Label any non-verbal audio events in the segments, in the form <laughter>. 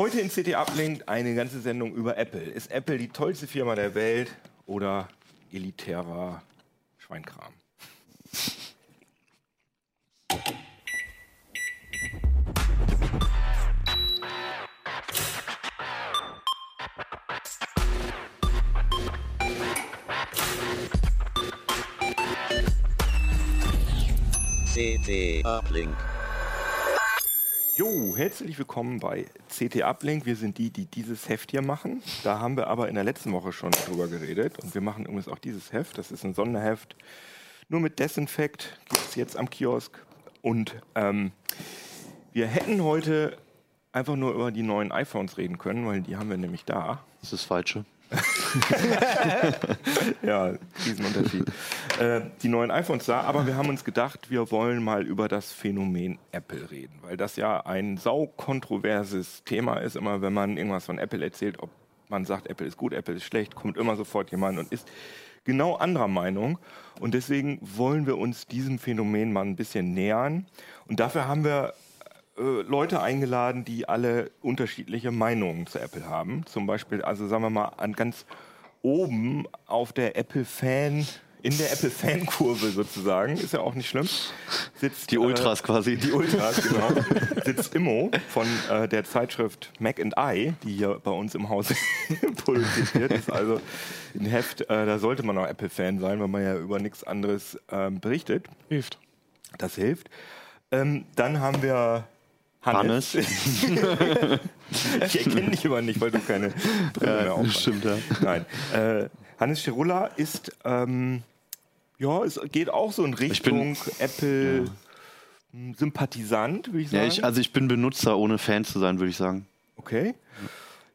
Heute in CT Uplink eine ganze Sendung über Apple. Ist Apple die tollste Firma der Welt oder elitärer Schweinkram? CT Uplink. Jo, herzlich willkommen bei CT Uplink. Wir sind die, die dieses Heft hier machen. Da haben wir aber in der letzten Woche schon drüber geredet. Und wir machen übrigens auch dieses Heft. Das ist ein Sonderheft. Nur mit Desinfekt gibt es jetzt am Kiosk. Und ähm, wir hätten heute einfach nur über die neuen iPhones reden können, weil die haben wir nämlich da. Das ist das Falsche. <laughs> ja, Riesenunterschied. Äh, die neuen iPhones da, aber wir haben uns gedacht, wir wollen mal über das Phänomen Apple reden, weil das ja ein saukontroverses Thema ist. Immer wenn man irgendwas von Apple erzählt, ob man sagt, Apple ist gut, Apple ist schlecht, kommt immer sofort jemand und ist genau anderer Meinung. Und deswegen wollen wir uns diesem Phänomen mal ein bisschen nähern. Und dafür haben wir äh, Leute eingeladen, die alle unterschiedliche Meinungen zu Apple haben. Zum Beispiel, also sagen wir mal, an ganz oben auf der Apple-Fan, in der Apple-Fan-Kurve sozusagen, ist ja auch nicht schlimm, sitzt Die Ultras äh, quasi. Die Ultras, <laughs> genau. sitzt Immo von äh, der Zeitschrift Mac and I, die hier bei uns im Haus <laughs> produziert wird. Ist also ein Heft, äh, da sollte man auch Apple-Fan sein, weil man ja über nichts anderes ähm, berichtet. Hilft. Das hilft. Ähm, dann haben wir Hannes. <laughs> ich erkenne dich aber nicht, weil du keine Brille mehr aufhast. Stimmt, ja. Nein. Hannes Schirulla ist, ähm, ja, es geht auch so in Richtung Apple. Sympathisant, würde ich sagen. ja ich, also ich bin Benutzer, ohne Fan zu sein, würde ich sagen. Okay.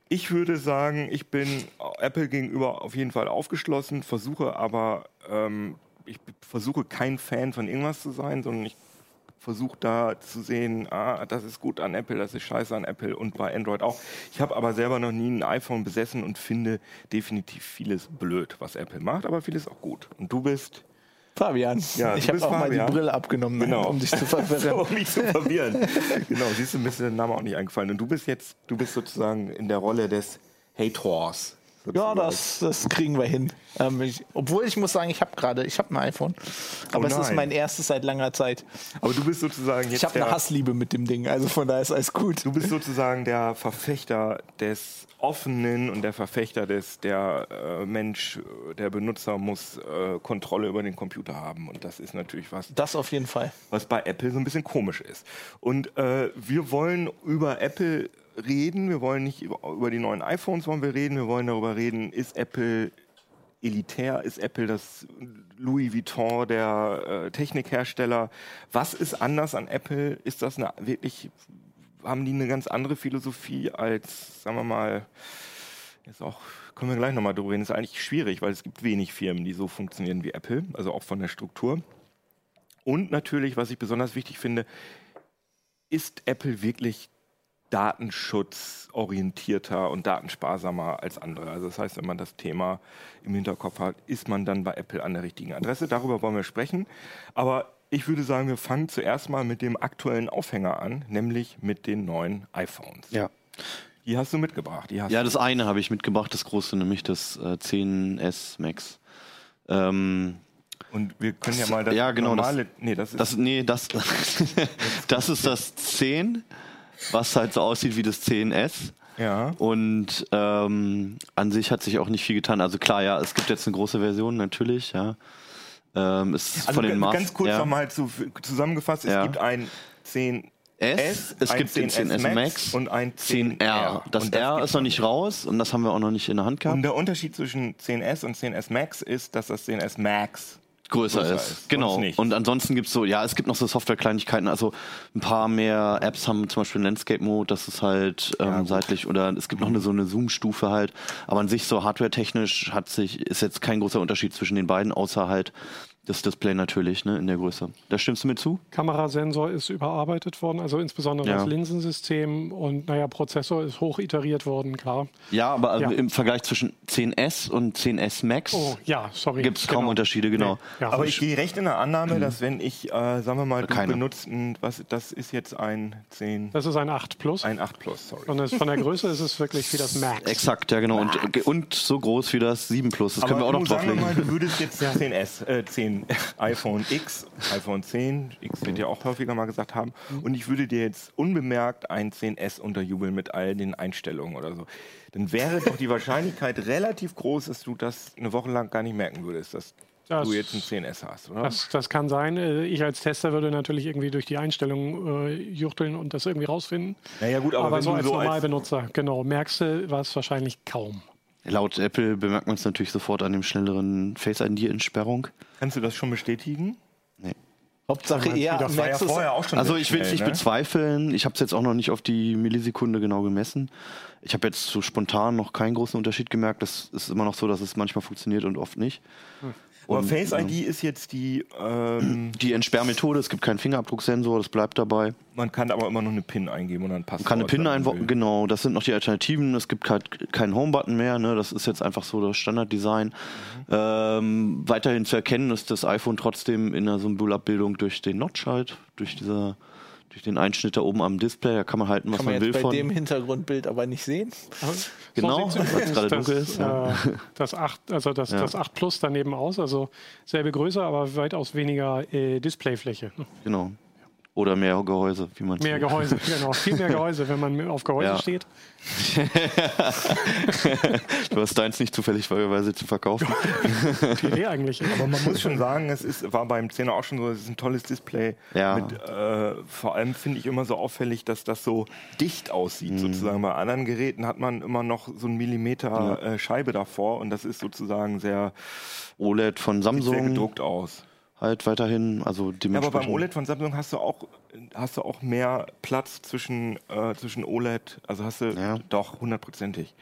Ich würde sagen, ich bin Apple gegenüber auf jeden Fall aufgeschlossen, versuche aber, ähm, ich versuche kein Fan von irgendwas zu sein, sondern ich versuche da zu sehen, ah, das ist gut an Apple, das ist scheiße an Apple und bei Android auch. Ich habe aber selber noch nie ein iPhone besessen und finde definitiv vieles blöd, was Apple macht, aber vieles auch gut. Und du bist Fabian. Ja, ich habe auch mal Fabian. die Brille abgenommen, Genau. um dich zu <laughs> verwirren. um mich zu verwirren. genau, siehst du, mir ist der Name auch nicht eingefallen. Und du bist jetzt, du bist sozusagen in der Rolle des Hators. Ja, das, das kriegen wir hin. Ähm, ich, obwohl ich muss sagen, ich habe gerade, ich habe ein iPhone, aber Oh es ist mein erstes seit langer Zeit. Aber du bist sozusagen jetzt Ich habe eine Hassliebe mit dem Ding, also von daher ist alles gut. du bist sozusagen der Verfechter des Offenen und der Verfechter des, der äh, Mensch, der Benutzer muss äh, Kontrolle über den Computer haben. Und das ist natürlich was, Das auf jeden Fall. was bei Apple so ein bisschen komisch ist. Und äh, wir wollen über Apple reden, wir wollen nicht über, die neuen iPhones wollen wir reden, wir wollen darüber reden, ist Apple elitär, ist Apple das Louis Vuitton der äh, Technikhersteller? Was ist anders an Apple? Ist das eine wirklich, haben die eine ganz andere Philosophie als, sagen wir mal, Jetzt auch, können wir gleich nochmal drüber reden. Ist eigentlich schwierig, weil es gibt wenig Firmen, die so funktionieren wie Apple, also auch von der Struktur. Und natürlich, was ich besonders wichtig finde, ist Apple wirklich datenschutzorientierter und datensparsamer als andere. Also das heißt, wenn man das Thema im Hinterkopf hat, ist man dann bei Apple an der richtigen Adresse. Darüber wollen wir sprechen. Aber ich würde sagen, wir fangen zuerst mal mit dem aktuellen Aufhänger an, nämlich mit den neuen iPhones. Ja. Die hast du mitgebracht. Hast Ja, das eine habe ich mitgebracht, das große, nämlich das äh, 10S Max. Ähm, Und wir können ja mal das Ja, genau, das- normale. nee, das ist. das, nee, das, <laughs> das ist das 10, was halt so aussieht wie das 10S. ja. Und ähm, an sich hat sich auch nicht viel getan. Also klar, ja, es gibt jetzt eine große Version, natürlich, ja. Ähm, es ist Also von den ganz, Maß, ganz kurz ja. nochmal zu, zusammengefasst: Ja. Es gibt ein 10S 10S, es gibt den 10S Max und ein 10R. 10R. Das Und R ist noch nicht raus und das haben wir auch noch nicht in der Hand gehabt. Und der Unterschied zwischen 10S und 10S Max ist, dass das 10S Max größer, größer ist. ist, Genau. Und ansonsten gibt es so, ja, es gibt noch so Software-Kleinigkeiten. Also ein paar mehr Apps haben zum Beispiel Landscape-Mode, das ist halt ähm, gut. seitlich oder es gibt noch eine so eine Zoom-Stufe halt. Aber an sich so hardware-technisch hat sich, ist jetzt kein großer Unterschied zwischen den beiden, außer halt das Display natürlich, ne, in der Größe. Da stimmst du mir zu? Kamerasensor ist überarbeitet worden, also insbesondere Ja. das Linsensystem und naja, Prozessor ist hoch iteriert worden, klar. Ja, aber also Ja. im Vergleich zwischen 10S und 10S Max Oh, ja, gibt es kaum Genau. Unterschiede, genau. Ja, Aber ich gehe recht in der Annahme, dass wenn ich, äh, sagen wir mal, du Keine. benutzt ein, was, das ist jetzt ein 10, das ist ein 8 Plus. ein 8 Plus, sorry. und von der Größe ist es wirklich wie das Max. Exakt, ja genau. Und, und so groß wie das 7 Plus. Das können wir auch Aber noch du, sagen wir drauflegen. mal, du würdest jetzt 10S, äh, 10 iPhone X, iPhone 10, X wird ja auch häufiger mal gesagt haben, und ich würde dir jetzt unbemerkt ein 10S unterjubeln mit all den Einstellungen oder so. Dann wäre doch die Wahrscheinlichkeit <laughs> relativ groß, dass du das eine Woche lang gar nicht merken würdest, dass Das- du jetzt ein 10S hast, oder? Das, das kann sein. Äh, Ich als Tester würde natürlich irgendwie durch die Einstellungen äh, juchteln und das irgendwie rausfinden. naja gut, aber, Aber, so als als, Normalbenutzer, genau, merkst du was wahrscheinlich kaum. Laut Apple bemerkt man es natürlich sofort an dem schnelleren Face-ID-Entsperrung. kannst du das schon bestätigen? Hauptsache meinst, eher das War ja Max ist, vorher auch schon Also ich will es nicht ne? bezweifeln. Ich habe es jetzt auch noch nicht auf die Millisekunde genau gemessen. Ich habe jetzt so spontan noch keinen großen Unterschied gemerkt. Das ist immer noch so, dass es manchmal funktioniert und oft nicht. Aber Und, Face ID ist jetzt die, ähm, <clears throat> Die Entsperrmethode, es gibt keinen Fingerabdrucksensor, das bleibt dabei. man kann aber immer noch eine PIN eingeben und dann passt Man kann eine PIN einbauen, genau, das sind noch die Alternativen. Es gibt halt keinen Home-Button mehr, ne? das ist jetzt einfach so das Standarddesign. Ähm, weiterhin zu erkennen ist das iPhone trotzdem in einer Symbolabbildung durch den Notch halt, durch dieser durch den Einschnitt da oben am Display, da kann man halten, was kann man man, jetzt will bei von. dem Hintergrundbild aber nicht sehen. Genau, so weil es gerade das, dunkel ist, ja. Äh, das 8, also das, Ja. das 8 Plus daneben aus, also selbe Größe, aber weitaus weniger äh, Displayfläche. Genau. Oder mehr Gehäuse, wie man Mehr Gehäuse, <laughs> genau. Viel mehr Gehäuse, wenn man auf Gehäuse Ja. steht. <laughs> Du hast deins nicht zufälligerweise zu verkaufen. <laughs> Die Idee eigentlich. Aber man muss schon sagen, es ist, war beim 10er auch schon so, es ist ein tolles Display. Ja. Mit, äh, vor allem finde ich immer so auffällig, dass das so dicht aussieht, sozusagen. Bei anderen Geräten hat man immer noch so einen Millimeter äh, Scheibe davor und das ist sozusagen sehr, OLED von sehr Samsung gedruckt aus. Halt weiterhin, also Ja, aber beim OLED von Samsung hast du auch, hast du auch mehr Platz zwischen, äh, zwischen OLED, also hast du Ja. doch hundertprozentig.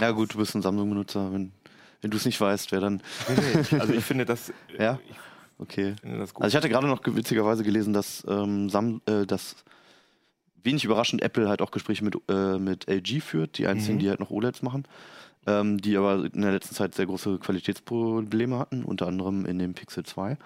Ja gut, du bist ein Samsung-Benutzer. Wenn, wenn du es nicht weißt, wer dann. Also ich finde das, <laughs> Ja? Okay. gut. Also ich hatte gerade noch ge- witzigerweise gelesen, dass, ähm, Sam, äh, dass wenig überraschend Apple halt auch Gespräche mit, äh, mit LG führt, die einzigen, die halt noch OLEDs machen, ähm, die aber in der letzten Zeit sehr große Qualitätsprobleme hatten, unter anderem in dem Pixel 2.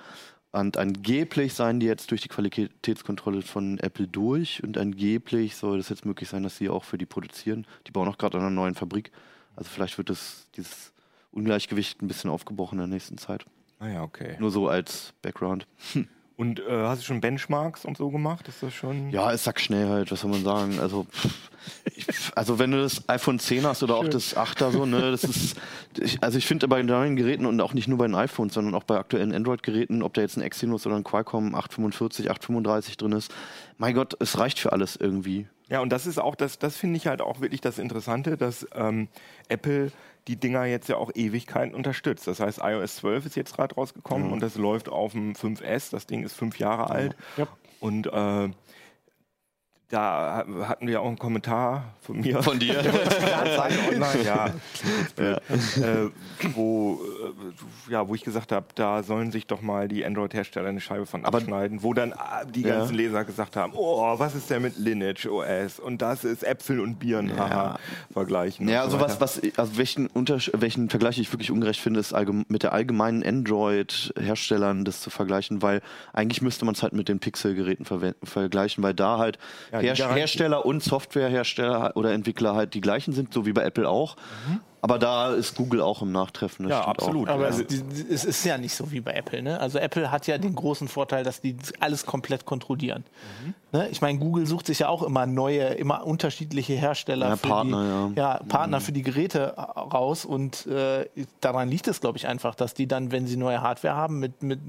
Und angeblich seien die jetzt durch die Qualitätskontrolle von Apple durch und angeblich soll es jetzt möglich sein, dass sie auch für die produzieren. Die bauen auch gerade an einer neuen Fabrik. Also vielleicht wird das, dieses Ungleichgewicht ein bisschen aufgebrochen in der nächsten Zeit. ah ja, okay. Nur so als Background. <laughs> Und äh, hast du schon Benchmarks und so gemacht? Ist das schon? Ja, es sagt schnell halt, was soll man sagen. Also, pff, ich, also wenn du das iPhone 10 hast oder auch das 8er so, ne, das ist, ich, also ich finde bei neuen Geräten und auch nicht nur bei den iPhones, sondern auch bei aktuellen Android-Geräten, ob da jetzt ein Exynos oder ein Qualcomm 845, 835 drin ist, mein Gott, es reicht für alles irgendwie. Ja, und das ist auch, das, das finde ich halt auch wirklich das Interessante, dass ähm, Apple die Dinger jetzt ja auch Ewigkeiten unterstützt. Das heißt, iOS 12 ist jetzt gerade rausgekommen und das läuft auf dem 5S. Das Ding ist fünf Jahre alt. Ja. Und äh, da hatten wir auch einen Kommentar von mir. Von dir? <laughs> <laughs> Online, ja. Äh, wo, äh, ja, wo ich gesagt habe, da sollen sich doch mal die Android-Hersteller eine Scheibe von abschneiden, wo dann ah, die Ja. ganzen Leser gesagt haben, oh, was ist denn mit Lineage OS? Und das ist Äpfel und Birnen, haha, vergleichen. Ja, und so also was, was, also welchen, Untersch welchen Vergleich ich wirklich ungerecht finde, ist mit der allgemeinen Android-Herstellern das zu vergleichen, weil eigentlich müsste man es halt mit den Pixel-Geräten vergleichen, weil da halt Ja, Her Garantie- Hersteller und Softwarehersteller oder Entwickler halt die gleichen sind, so wie bei Apple auch. Aber da ist Google auch im Nachtreffen. das Ja, absolut. Auch. Aber Also- es, ist ja nicht so wie bei Apple. Ne? Also Apple hat ja den großen Vorteil, dass die alles komplett kontrollieren. Ne? Ich meine, Google sucht sich ja auch immer neue, immer unterschiedliche Hersteller Ja, für Partner, die, ja. Partner für die Geräte raus. Und äh, daran liegt es, glaube ich, einfach, dass die dann, wenn sie neue Hardware haben, mit, mit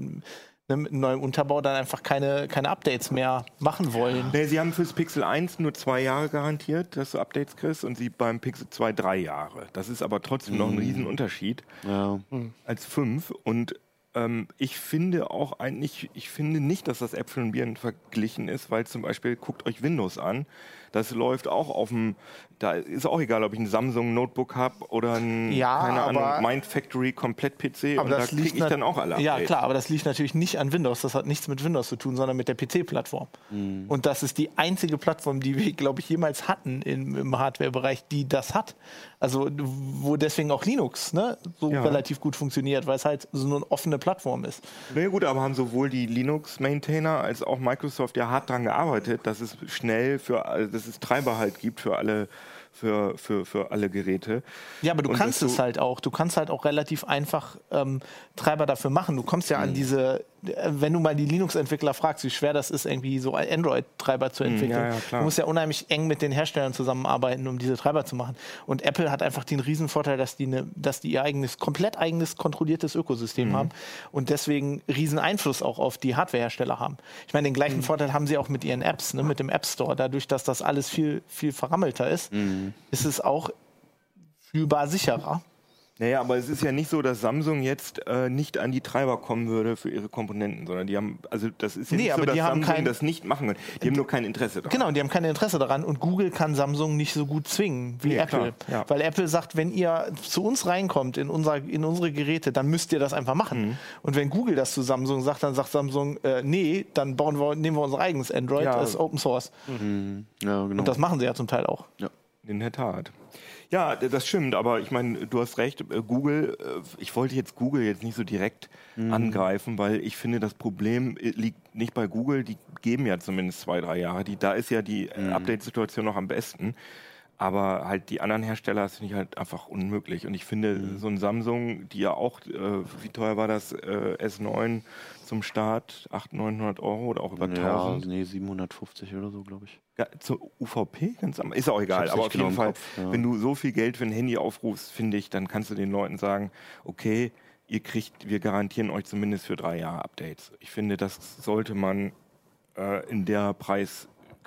mit einem neuen Unterbau dann einfach keine, keine Updates mehr machen wollen. Nee, sie haben fürs Pixel 1 nur zwei Jahre garantiert, dass du Updates kriegst und sie beim Pixel 2 drei Jahre. Das ist aber trotzdem noch ein Riesenunterschied Ja. als fünf. Und ähm, ich finde auch eigentlich, ich finde nicht, dass das Äpfel und Birnen verglichen ist, weil zum Beispiel, guckt euch Windows an. Das läuft auch auf dem, da ist auch egal, ob ich ein Samsung Notebook habe oder ein, Ja, keine aber- Ahnung, Mindfactory Komplett-PC Aber und da das kriege liegt ich dann auch alle. Ja, klar, aber das liegt natürlich nicht an Windows. Das hat nichts mit Windows zu tun, sondern mit der PC-Plattform. Mhm. Und das ist die einzige Plattform, die wir, glaube ich, jemals hatten im, im Hardware-Bereich, die das hat. Also, wo deswegen auch Linux ne, so Ja. relativ gut funktioniert, weil es halt so eine offene Plattform ist. Na ja, gut, aber haben sowohl die Linux-Maintainer als auch Microsoft ja hart daran gearbeitet, dass es schnell für, also dass es Treiber halt gibt für alle, für, für, für alle Geräte. Ja, aber du Und kannst es halt auch. Du kannst halt auch relativ einfach ähm, Treiber dafür machen. Du kommst ja Mhm. an diese, äh, wenn du mal die Linux-Entwickler fragst, wie schwer das ist, irgendwie so Android-Treiber zu entwickeln. Mhm. ja, ja, du musst ja unheimlich eng mit den Herstellern zusammenarbeiten, um diese Treiber zu machen. Und Apple hat einfach den Riesenvorteil, dass die, ne, dass die ihr eigenes, komplett eigenes kontrolliertes Ökosystem Mhm. haben und deswegen riesen Einfluss auch auf die Hardwarehersteller haben. Ich meine, den gleichen Mhm. Vorteil haben sie auch mit ihren Apps, ne, mit dem App Store. Dadurch, dass das alles viel, viel verrammelter ist, Mhm. ist es auch fühlbar sicherer. Naja, aber es ist ja nicht so, dass Samsung jetzt äh, nicht an die Treiber kommen würde für ihre Komponenten, sondern die haben, also das ist ja Nee, nicht aber so, dass die haben Samsung kein- das nicht machen können. Die haben nur kein Interesse daran. Genau, die haben kein Interesse daran und Google kann Samsung nicht so gut zwingen wie Nee, Apple. klar, ja. Weil Apple sagt, wenn ihr zu uns reinkommt in, unser, in unsere Geräte, dann müsst ihr das einfach machen. Mhm. Und wenn Google das zu Samsung sagt, dann sagt Samsung, äh, nee, dann bauen wir, nehmen wir unser eigenes Android, Ja. das ist Open Source. Ja, genau. Und das machen sie ja zum Teil auch. In der Tat. Ja, das stimmt, aber ich meine, du hast recht, äh, Google, äh, ich wollte jetzt Google jetzt nicht so direkt angreifen, weil ich finde, das Problem äh, liegt nicht bei Google, die geben ja zumindest zwei, drei Jahre, die, da ist ja die äh, Update-Situation noch am besten. Aber halt die anderen Hersteller das finde ich halt einfach unmöglich. Und ich finde, so ein Samsung, die ja auch, äh, wie teuer war das, äh, S9 zum Start, 800, 900 Euro oder auch über Ja, 1000. nee, 750 oder so, glaube ich. Ja, zur UVP ganz am, ist auch egal, aber auf jeden genau im Fall, Kopf, ja. wenn du so viel Geld für ein Handy aufrufst, finde ich, dann kannst du den Leuten sagen, okay, ihr kriegt, wir garantieren euch zumindest für drei Jahre Updates. Ich finde, das sollte man äh, in der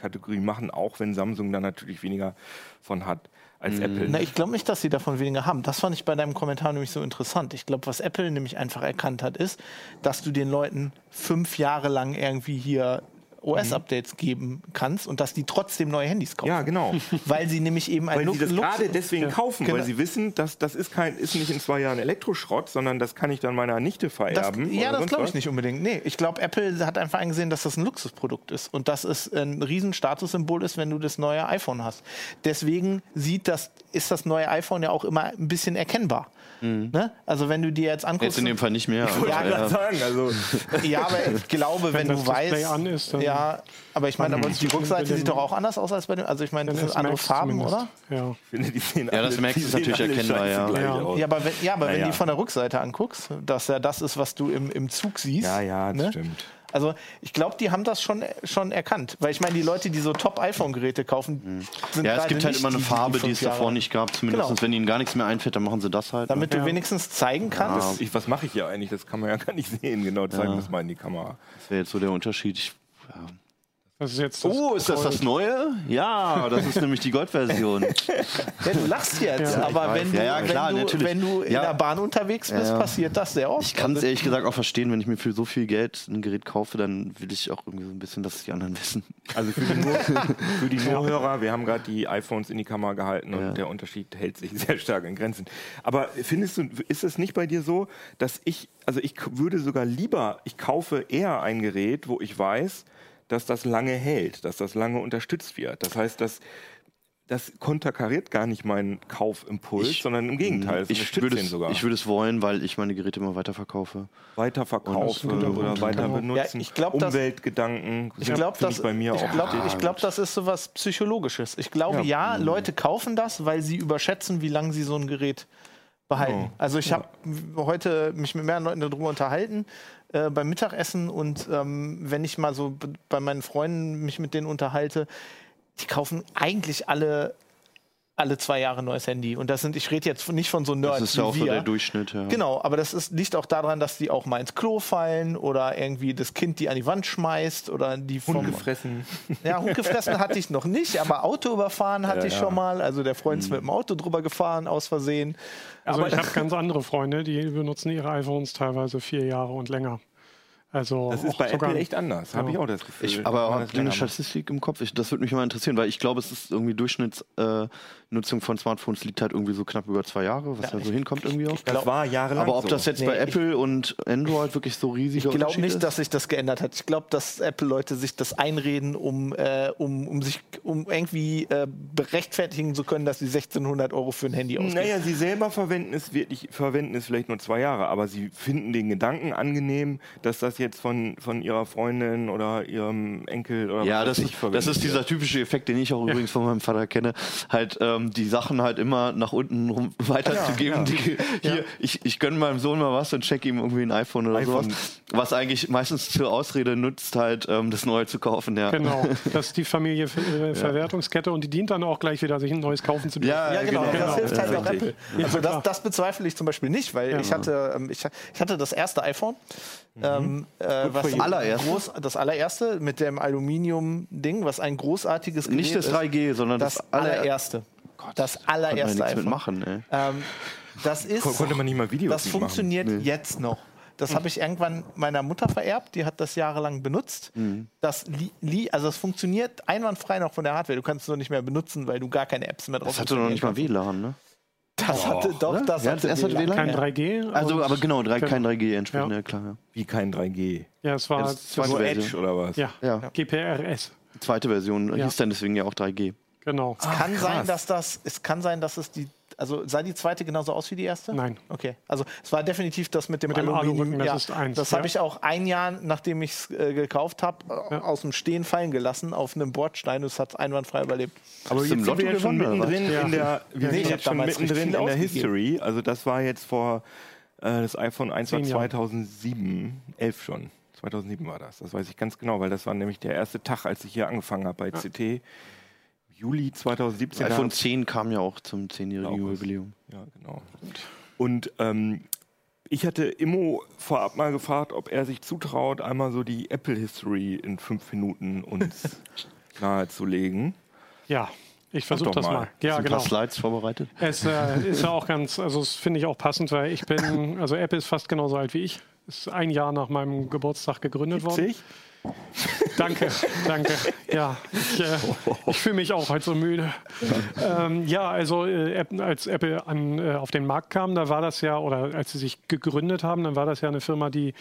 Preiskategorie machen, auch wenn Samsung da natürlich weniger von hat als Mhm. Apple. Na, ich glaube nicht, dass sie davon weniger haben. Das fand ich bei deinem Kommentar nämlich so interessant. Ich glaube, was Apple nämlich einfach erkannt hat, ist, dass du den Leuten fünf Jahre lang irgendwie hier OS-Updates geben kannst und dass die trotzdem neue Handys kaufen. ja, genau. <laughs> Weil sie nämlich eben ein Weil sie das Lux- gerade deswegen kaufen, Genau. weil sie wissen, dass das ist kein, ist nicht in zwei Jahren Elektroschrott, sondern das kann ich dann meiner Nichte Das, vererben. ja, oder das glaube ich nicht unbedingt. Nee, ich glaube, Apple hat einfach eingesehen, dass das ein Luxusprodukt ist und dass es ein riesen Statussymbol ist, wenn du das neue iPhone hast. Deswegen sieht das, ist das neue iPhone ja auch immer ein bisschen erkennbar. Ne? Also wenn du dir jetzt anguckst, Jetzt in dem Fall nicht mehr. aber Ja, ja. ja. sagen, also <laughs> ja, aber ich glaube, wenn, Wenn du das Display weißt, an ist, dann- ja, aber ich meine, aber die Mhm. Rückseite sieht doch auch anders aus als bei dem, also ich meine, das sind andere Max Farben, zumindest. oder? Ja. Ich finde, die sehen Ja, das Max ist natürlich erkennbar, ja. Ja. Ja, aber wenn, ja, aber wenn Naja. die von der Rückseite anguckst, dass ja das ist, was du im, im Zug siehst. Ja, ja, das ne? stimmt. Also ich glaube, die haben das schon, schon erkannt. Weil ich meine, die Leute, die so Top-iPhone-Geräte kaufen, sind Ja, es gibt halt immer eine die, die Farbe, die fünf es davor nicht gab. Zumindest Genau. wenn ihnen gar nichts mehr einfällt, dann machen sie das halt. Damit ne? du wenigstens zeigen kannst. Ich, was mache ich hier eigentlich? Das kann man ja gar nicht sehen. Genau, zeigen Ja. das mal in die Kamera. Das wäre jetzt so der Unterschied. Ich, ja. Das ist jetzt das Oh, ist das das Neue? Ja, das ist nämlich die Goldversion. <laughs> Ja, du lachst jetzt, Ja, aber wenn du, Ja, ja, klar, wenn du, wenn du in Ja. der Bahn unterwegs bist, passiert das sehr oft. Ich kann es Also, ehrlich gesagt auch verstehen, wenn ich mir für so viel Geld ein Gerät kaufe, dann will ich auch irgendwie so ein bisschen, dass es die anderen wissen. Also für die, Nur, <laughs> für die Nurhörer, wir haben gerade die iPhones in die Kamera gehalten und Ja. der Unterschied hält sich <laughs> sehr stark in Grenzen. Aber findest du, ist es nicht bei dir so, dass ich, also ich würde sogar lieber, ich kaufe eher ein Gerät, wo ich weiß, dass das lange hält, dass das lange unterstützt wird. Das heißt, dass das konterkariert gar nicht meinen Kaufimpuls, Ich- sondern im Gegenteil, Ich würde, es, sogar. ich würde es wollen, weil ich meine Geräte immer weiterverkaufe. weiterverkaufe oder weiter genau. benutzen. Ja, ich glaub, Umweltgedanken Ich sind, glaube, das, bei mir ich auch glaub, ich glaub, das ist so was Psychologisches. Ich glaube, ja, Mhm. Leute kaufen das, weil sie überschätzen, wie lange sie so ein Gerät behalten. Oh. Also ich habe heute mich mit mehreren Leuten darüber unterhalten äh, beim Mittagessen und ähm, wenn ich mal so bei meinen Freunden mich mit denen unterhalte, die kaufen eigentlich alle alle zwei Jahre ein neues Handy. Und das sind, ich rede jetzt nicht von so Nerds Das ist ja wie auch so wir. der Durchschnitt, ja. Genau, aber das ist, liegt auch daran, dass die auch mal ins Klo fallen oder irgendwie das Kind die an die Wand schmeißt oder die vom Hund gefressen. Ja, Hund gefressen hatte ich noch nicht, aber Auto überfahren hatte Ja, ich ja. schon mal. Also der Freund ist mit dem Auto drüber gefahren aus Versehen. Also Aber- ich habe ganz andere Freunde, die benutzen ihre iPhones teilweise vier Jahre und länger. Also Das ist bei sogar- Apple echt anders, habe Ja. ich auch das Gefühl. Ich, aber ihr eine. Statistik im Kopf? Ich, das würde mich mal interessieren, weil ich glaube, es ist irgendwie Durchschnittsnutzung äh, von Smartphones liegt halt irgendwie so knapp über zwei Jahre, was ja, so hinkommt irgendwie auch. Das war jahrelang Aber ob so. das jetzt Nee, bei ich- Apple und Android wirklich so riesige Ich glaube nicht, ist? dass sich das geändert hat. Ich glaube, dass Apple-Leute sich das einreden, um, äh, um, um sich um irgendwie äh, berechtfertigen zu können, dass sie 1600 Euro für ein Handy ausgeben. Naja, sie selber verwenden es wirklich, verwenden es vielleicht nur zwei Jahre, aber sie finden den Gedanken angenehm, dass das jetzt von, von ihrer Freundin oder ihrem Enkel oder Ja, was das, ich verwendet das ist dieser typische Effekt, den ich auch übrigens von meinem Vater kenne, halt ähm, die Sachen halt immer nach unten rum <laughs> weiterzugeben. Ja, Die, hier, ich, ich gönne meinem Sohn mal was und check ihm irgendwie ein iPhone oder iPhone. sowas, was eigentlich meistens zur Ausrede nutzt, halt ähm, das Neue zu kaufen. Ja, Genau, <laughs> das ist die Familie äh, Verwertungskette und die dient dann auch gleich wieder, sich ein neues kaufen zu dürfen. ja, Ja, genau, genau. das hilft halt Ja, auch. Apple. Also das, das bezweifle ich zum Beispiel nicht, weil ich, hatte, ähm, ich, ich hatte das erste iPhone, ähm, äh, was. Allererste? groß, das allererste mit dem Aluminium-Ding, was ein großartiges Gerät Nicht das ist. 3G, sondern das das, aller- allererste. das Kann man ja allererste nichts iPhone. mitmachen, ey. Ähm, das ist, Kon- konnte man nicht mal Videos das funktioniert jetzt noch. Das habe ich irgendwann meiner Mutter vererbt, die hat das jahrelang benutzt. Mhm. Das, li, li, also das funktioniert einwandfrei noch von der Hardware. Du kannst es noch nicht mehr benutzen, weil du gar keine Apps mehr drauf Das hatte noch nicht mal WLAN, ne? Das hatte doch, das Ja, hatte das erste WLAN? Kein Ja. 3G. Also, aber genau, drei, Genau. kein 3G entsprechend, Ja. ja. klar. Ja. Wie kein 3G. Ja, es war Das das, zweite Nur Version. Edge oder was? ja, Ja. GPRS. Zweite Version Ja. hieß dann deswegen ja auch 3G. Genau. Es kann krass. sein, dass das, es kann sein, dass es die, also sah die zweite genauso aus wie die erste? Nein. Okay, also es war definitiv das mit dem, Mit dem Aluminium. Das ja, ist eins, Das ja. habe ich auch ein Jahr, nachdem ich es äh, gekauft habe, äh, Ja. aus dem Stehen fallen gelassen auf einem Bordstein. Es hat einwandfrei überlebt. Aber Hast jetzt sind wir jetzt schon mittendrin in der, wir Ja, sind jetzt schon damals mittendrin in der History. Also das war jetzt vor, äh, das iPhone 1 war Zehn Jahre. 2007, 11 schon. 2007 war das. Das weiß ich ganz genau, weil das war nämlich der erste Tag, als ich hier angefangen habe bei CT. Juli 2017. iPhone da- 10 kam ja auch zum 10-jährigen August. Jubiläum. Ja, genau. Und ähm, ich hatte Immo vorab mal gefragt, ob er sich zutraut, einmal so die Apple History in fünf Minuten uns <laughs> nahezulegen. Ja, ich versuche das mal. mal. Ja, Ein genau. paar Slides vorbereitet. Es äh, ist ja auch ganz, also das finde ich auch passend, weil ich bin, also Apple ist fast genauso alt wie ich. Ist ein Jahr nach meinem Geburtstag gegründet worden danke, danke. Ja, ich, äh, ich fühle mich auch heute so müde. Ähm, ja, also äh, als Apple an, äh, auf den Markt kam, da war das ja, oder als sie sich gegründet haben, dann war das ja eine Firma, die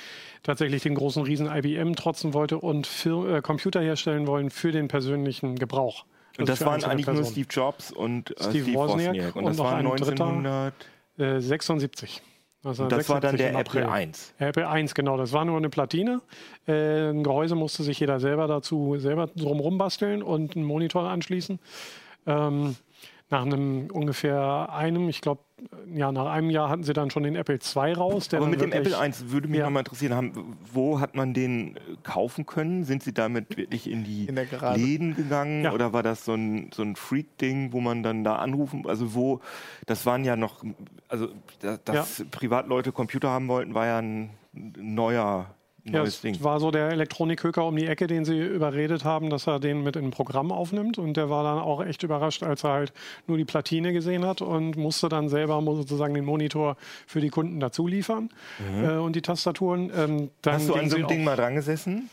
tatsächlich den großen Riesen IBM trotzen wollte und für, äh, Computer herstellen wollen für den persönlichen Gebrauch. Also und das waren eigentlich Personen. nur Steve Jobs und äh, Steve, Steve Wozniak, Wozniak. Und, und das war 1976. Also das war dann 76 der Apple April. 1. Apple 1, genau. Das war nur eine Platine. Äh, ein Gehäuse musste sich jeder selber dazu selber drumherum basteln und einen Monitor anschließen. Ähm, nach einem ungefähr einem, ich glaube, ja, nach einem Jahr hatten sie dann schon den Apple II raus. Der Aber mit dem Apple 1 würde mich Ja. noch mal interessieren, haben, wo hat man den äh, kaufen können? Sind Sie damit wirklich in die In. Läden gegangen Ja. oder war das so ein, so ein Freak-Ding, wo man dann da anrufen, also wo, das waren ja noch, also da- dass Privatleute Computer haben wollten, war ja ein neuer, Ja, neues es Ding. war so der Elektronikhöker um die Ecke, den sie überredet haben, dass er den mit in ein Programm aufnimmt. Und der war dann auch echt überrascht, als er halt nur die Platine gesehen hat und musste dann selber sozusagen den Monitor für die Kunden dazu liefern äh, und die Tastaturen. Ähm, dann Mhm. Hast du an so einem Ding mal dran gesessen?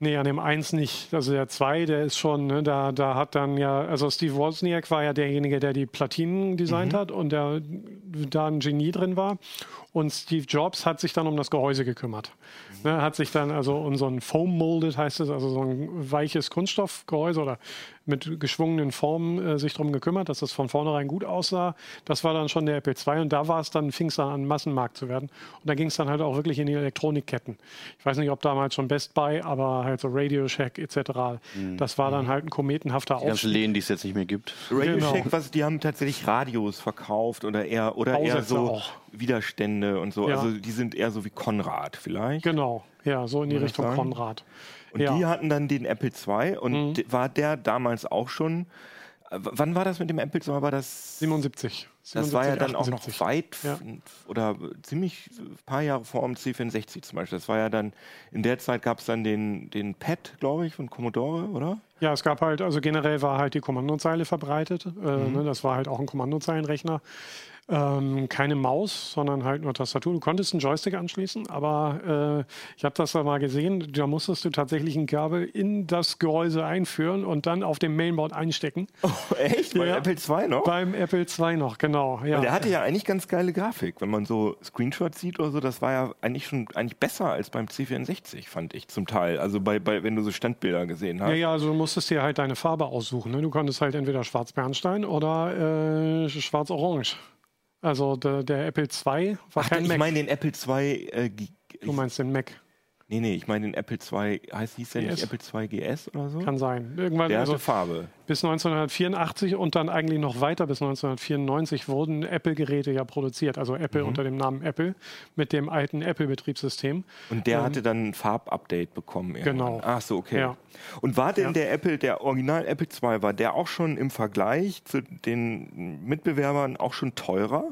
Nee, an dem 1 nicht. Also der 2, der ist schon, ne, da, da hat dann ja, also Steve Wozniak war ja derjenige, der die Platinen designt Mhm. hat und der da ein Genie drin war. Und Steve Jobs hat sich dann um das Gehäuse gekümmert. Mhm. Ne, hat sich dann also um so ein Foam Molded heißt es, also so ein weiches Kunststoffgehäuse oder mit geschwungenen Formen äh, sich darum gekümmert, dass das von vornherein gut aussah. Das war dann schon der Apple II und da war es dann, fing es dann an, Massenmarkt zu werden. Und da ging es dann halt auch wirklich in die Elektronikketten. Ich weiß nicht, ob damals schon Best Buy, aber halt so Radio Shack etc. Das war dann halt ein kometenhafter Die ganzen Aufstieg. Läden, die es jetzt nicht mehr gibt. Radio Genau. Shack, was, die haben tatsächlich Radios verkauft oder eher, oder eher so auch. Widerstände und so. Ja. Also die sind eher so wie Konrad vielleicht. Genau, ja, so in die Richtung sagen? Konrad. Und ja. die hatten dann den Apple II und Mhm. war der damals auch schon Äh, Wann war das mit dem Apple II? War das 77. Das war ja dann auch noch 78. weit Ja. oder ziemlich ein paar Jahre vor dem C64 zum Beispiel. Das war ja dann, in der Zeit gab es dann den, den Pad, glaube ich, von Commodore, oder? Ja, es gab halt, also generell war halt die Kommandozeile verbreitet. Äh, Mhm. ne, das war halt auch ein Kommandozeilenrechner. Ähm, keine Maus, sondern halt nur Tastatur. Du konntest einen Joystick anschließen, aber äh, ich habe das da mal gesehen. Da musstest du tatsächlich ein Kabel in das Gehäuse einführen und dann auf dem Mainboard einstecken. Echt? Bei Ja. Apple II noch? Beim Apple II noch, genau. Ja. Und der hatte ja eigentlich ganz geile Grafik, wenn man so Screenshots sieht oder so. Das war ja eigentlich schon eigentlich besser als beim C64, fand ich zum Teil. Also bei, bei wenn du so Standbilder gesehen hast. Ja, ja, also du musstest dir halt deine Farbe aussuchen. Ne? Du konntest halt entweder schwarz-bernstein oder äh, schwarz-orange. Also der, der Apple II war Ach, kein ich Mac. meine den Apple II. Äh, du meinst den Mac. Nee, nee, ich meine den Apple II. Heißt hieß der nicht GS? Apple II GS oder so? Kann sein. Irgendwann, der also Farbe. bis 1984 und dann eigentlich noch weiter bis 1994 wurden Apple-Geräte ja produziert. Also Apple Mhm. unter dem Namen Apple mit dem alten Apple-Betriebssystem. Und der hatte dann ein Farbupdate bekommen. irgendwann. Ähm, Genau. Ach so, okay. Ja. Und war denn Ja. der Apple, der Original Apple II, war der auch schon im Vergleich zu den Mitbewerbern auch schon teurer?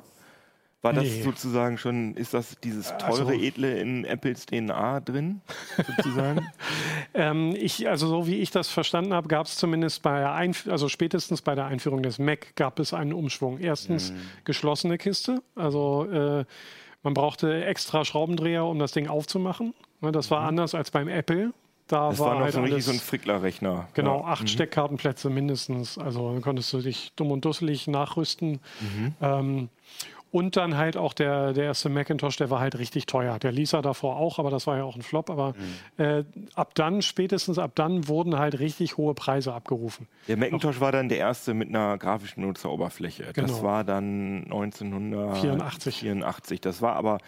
War das Nee. sozusagen schon, ist das dieses teure, Also- edle in Apples DNA drin, sozusagen? <laughs> Ähm, ich, also so wie ich das verstanden habe, gab es zumindest bei der Einf also spätestens bei der Einführung des Mac gab es einen Umschwung. Erstens Mhm. geschlossene Kiste, also äh, man brauchte extra Schraubendreher, um das Ding aufzumachen. Ne, das war anders als beim Apple. Da Mhm. Das war, war noch halt so richtig so ein Frickler-Rechner. Genau, Ja. acht Steckkartenplätze mindestens. Also dann konntest du dich dumm und dusselig nachrüsten. Mhm. Ähm, und dann halt auch der, der erste Macintosh, der war halt richtig teuer. Der Lisa davor auch, aber das war ja auch ein Flop. Aber Mhm. äh, ab dann, spätestens ab dann, wurden halt richtig hohe Preise abgerufen. Der Macintosh war dann der erste mit einer grafischen Nutzeroberfläche. Das Genau. war dann 1984. 84. Das war aber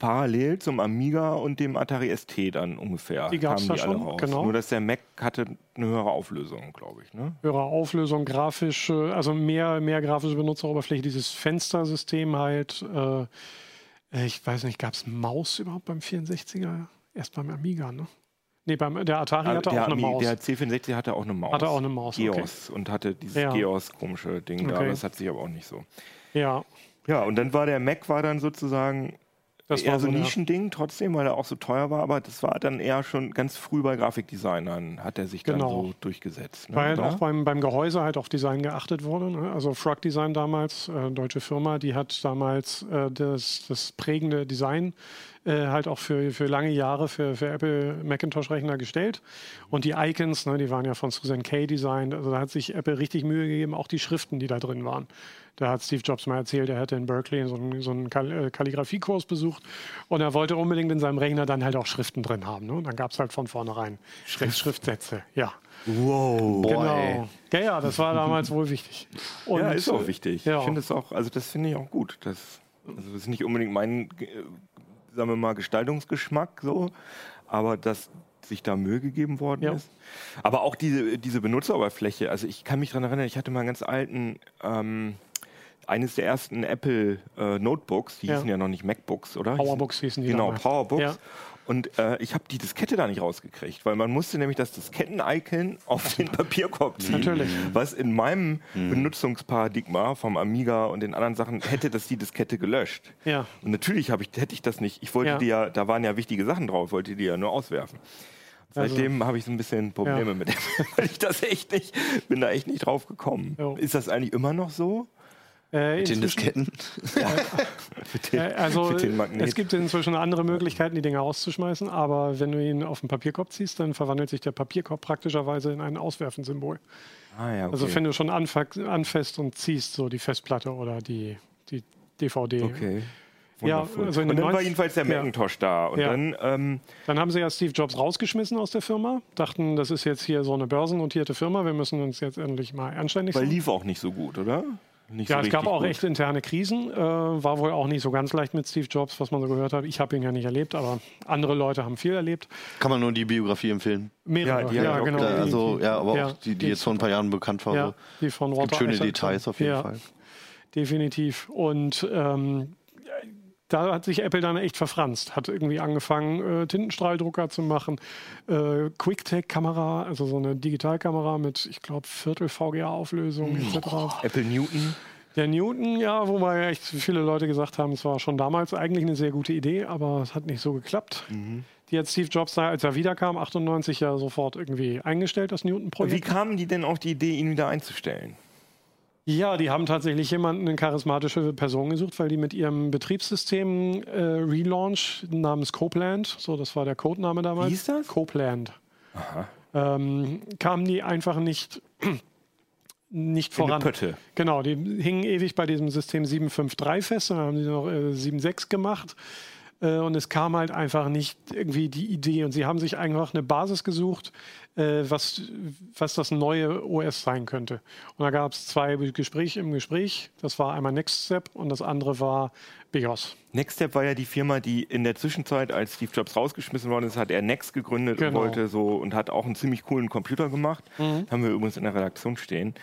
parallel zum Amiga und dem Atari ST dann ungefähr. Die gab's kamen da alle schon, raus. genau. Nur dass der Mac hatte eine höhere Auflösung, glaube ich. Ne? Höhere Auflösung, grafische, also mehr, mehr grafische Benutzeroberfläche, dieses Fenstersystem halt. Äh, ich weiß nicht, gab es Maus überhaupt beim 64er? Erst beim Amiga, ne? Nee, beim, der Atari hatte der, auch eine Ami- Maus. der C64 hatte auch eine Maus. Hatte auch eine Maus, okay. Geos und hatte dieses Ja. Geos komische Ding da. Okay. Das hat sich aber auch nicht so. ja, Ja, und dann war der Mac war dann sozusagen das eher war so ein Nischending trotzdem, weil er auch so teuer war, aber das war dann eher schon ganz früh bei Grafikdesignern, hat er sich dann Genau. so durchgesetzt. Ne? Weil halt Oder? auch beim, beim Gehäuse halt auf Design geachtet wurde. Ne? Also Frog Design damals, äh, deutsche Firma, die hat damals äh, das, das prägende Design äh, halt auch für, für lange Jahre für, für Apple Macintosh-Rechner gestellt. Und die Icons, ne, die waren ja von Susan Kay designt. Also da hat sich Apple richtig Mühe gegeben, auch die Schriften, die da drin waren. Da hat Steve Jobs mal erzählt, er hätte in Berkeley so einen, so einen äh, Kalligrafiekurs besucht und er wollte unbedingt in seinem Rechner dann halt auch Schriften drin haben. Ne? Und dann gab es halt von vornherein sechs Schriftsätze. Ja. Wow. Genau. Ja, ja, das war damals wohl wichtig. Und, ja, ist auch wichtig. Ja. Ich finde es auch, also das finde ich auch gut. Das, also das ist nicht unbedingt mein, äh, sagen wir mal, Gestaltungsgeschmack so, aber dass sich da Mühe gegeben worden Ja. ist. Aber auch diese, diese Benutzeroberfläche, also ich kann mich daran erinnern, ich hatte mal einen ganz alten, ähm, eines der ersten Apple äh, Notebooks, die Ja. hießen ja noch nicht MacBooks, oder? Powerbooks hießen die Genau, damals. Powerbooks. Ja. Und äh, ich habe die Diskette da nicht rausgekriegt, weil man musste nämlich das Disketten-Icon <laughs> auf den Papierkorb ziehen. Natürlich. Was in meinem Benutzungsparadigma vom Amiga und den anderen Sachen hätte das die Diskette gelöscht. Ja. Und natürlich hab ich, hätte ich das nicht. Ich wollte Ja. die ja, da waren ja wichtige Sachen drauf, wollte die ja nur auswerfen. Also- Seitdem habe ich so ein bisschen Probleme Ja. mit dem, <laughs> weil ich das echt nicht, bin da echt nicht drauf gekommen. Jo. Ist das eigentlich immer noch so? Äh, Mit den Disketten. <laughs> <laughs> Mit den, Äh, also mit den es gibt inzwischen andere Möglichkeiten, die Dinge rauszuschmeißen, aber wenn du ihn auf den Papierkorb ziehst, dann verwandelt sich der Papierkorb praktischerweise in ein Auswerfensymbol. ah, ja, okay. Also wenn du schon anfa- anfasst und ziehst, so die Festplatte oder die, die DVD. Okay. Ja, also und dann war 90 jedenfalls der Ja. Macintosh da. Und Ja. dann, ähm, Dann haben sie ja Steve Jobs rausgeschmissen aus der Firma, dachten, das ist jetzt hier so eine börsennotierte Firma, wir müssen uns jetzt endlich mal anständig weil sein. lief auch nicht so gut, oder? Nicht Ja, so es gab auch gut. echt interne Krisen. Äh, war wohl auch nicht so ganz leicht mit Steve Jobs, was man so gehört hat. Ich habe ihn ja nicht erlebt, aber andere Leute haben viel erlebt. Kann man nur die Biografie empfehlen. Mehrere, Ja, die ja, auch genau. Da, die- also, ja, aber ja, auch die, die die- jetzt vor ein paar Jahren bekannt war. ja, die von Es Walter gibt schöne Isaacson. Details auf jeden ja, Fall. Definitiv. Und ähm, da hat sich Apple dann echt verfranst. Hat irgendwie angefangen, äh, Tintenstrahldrucker zu machen, äh, QuickTake-Kamera, also so eine Digitalkamera mit, ich glaube, Viertel VGA-Auflösung etc. Apple Newton. Der Newton, ja, wobei echt viele Leute gesagt haben, es war schon damals eigentlich eine sehr gute Idee, aber es hat nicht so geklappt. Die hat Steve Jobs, als er wiederkam, 98 ja sofort irgendwie eingestellt, das Wie Newton-Projekt. kamen die denn auf die Idee, ihn wieder einzustellen? Ja, die haben tatsächlich jemanden, eine charismatische Person gesucht, weil die mit ihrem Betriebssystem äh, Relaunch namens Copeland, so das war der Codename damals. Wie hieß das? Copeland. Ähm, kamen die einfach nicht, <clears throat> nicht voran. Pötte. Genau, die hingen ewig bei diesem System 753 fest, dann haben sie noch äh, 7.6 gemacht. Äh, und es kam halt einfach nicht irgendwie die Idee. Und sie haben sich einfach eine Basis gesucht, äh, was, was das neue OS sein könnte. Und da gab es zwei Gespräche im Gespräch. Das war einmal Next Step und das andere war BIOS. Nextstep war ja die Firma, die in der Zwischenzeit, als Steve Jobs rausgeschmissen worden ist, hat er Next gegründet Genau. und wollte so und hat auch einen ziemlich coolen Computer gemacht. Haben wir übrigens in der Redaktion stehen.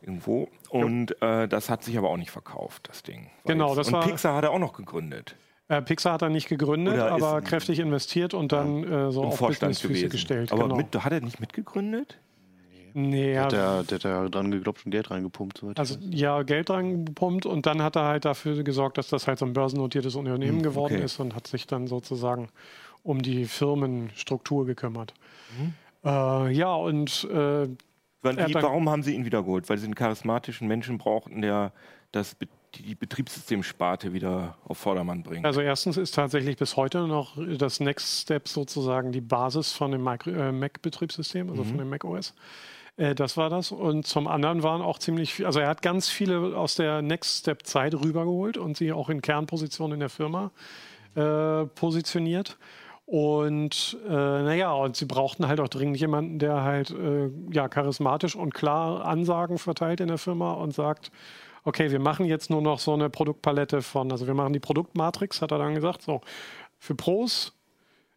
Irgendwo. Und äh, das hat sich aber auch nicht verkauft, das Ding. Genau, das und war- Pixar hat er auch noch gegründet. Äh, Pixar hat er nicht gegründet, Oder aber kräftig investiert und dann äh, so auf Vorstand gewesen. gestellt. Aber genau. mit, hat er nicht mitgegründet? nee, ja, Der, der hat ja dran geglaubt und Geld reingepumpt. Soweit Also ja, Geld reingepumpt und dann hat er halt dafür gesorgt, dass das halt so ein börsennotiertes Unternehmen Hm, geworden okay. ist und hat sich dann sozusagen um die Firmenstruktur gekümmert. Äh, ja, und äh, Er hat dann- warum haben sie ihn wiedergeholt? Weil sie einen charismatischen Menschen brauchten, der das, die Betriebssystemsparte wieder auf Vordermann bringt. also erstens ist tatsächlich bis heute noch das Next Step sozusagen die Basis von dem äh, Mac-Betriebssystem, also Mhm. von dem Mac OS. Äh, das war das. Und zum anderen waren auch ziemlich viel, also er hat ganz viele aus der Next Step-Zeit rübergeholt und sie auch in Kernpositionen in der Firma äh, positioniert. Und äh, naja, und sie brauchten halt auch dringend jemanden, der halt äh, ja, charismatisch und klar Ansagen verteilt in der Firma und sagt, okay, wir machen jetzt nur noch so eine Produktpalette von, also wir machen die Produktmatrix, hat er dann gesagt, so für Pros,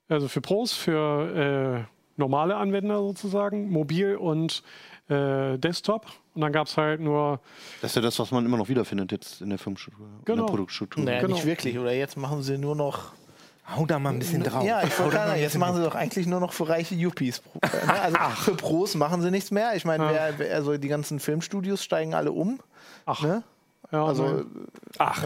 also für Pros, für äh, normale Anwender sozusagen, mobil und äh, Desktop. Und dann gab es halt nur, Das ist ja das, was man immer noch wiederfindet jetzt in der Firmenstruktur, in Genau. der Produktstruktur. Naja, Genau. nicht wirklich. Oder jetzt machen sie nur noch. Hau da mal ein bisschen drauf. Ja, ich wollte ein jetzt machen sie doch eigentlich nur noch für reiche Yuppies. <laughs> Ne? Also für Pros machen sie nichts mehr. Ich meine, also die ganzen Filmstudios steigen alle um. Ach, Ne? Ja, Also, also, Ach,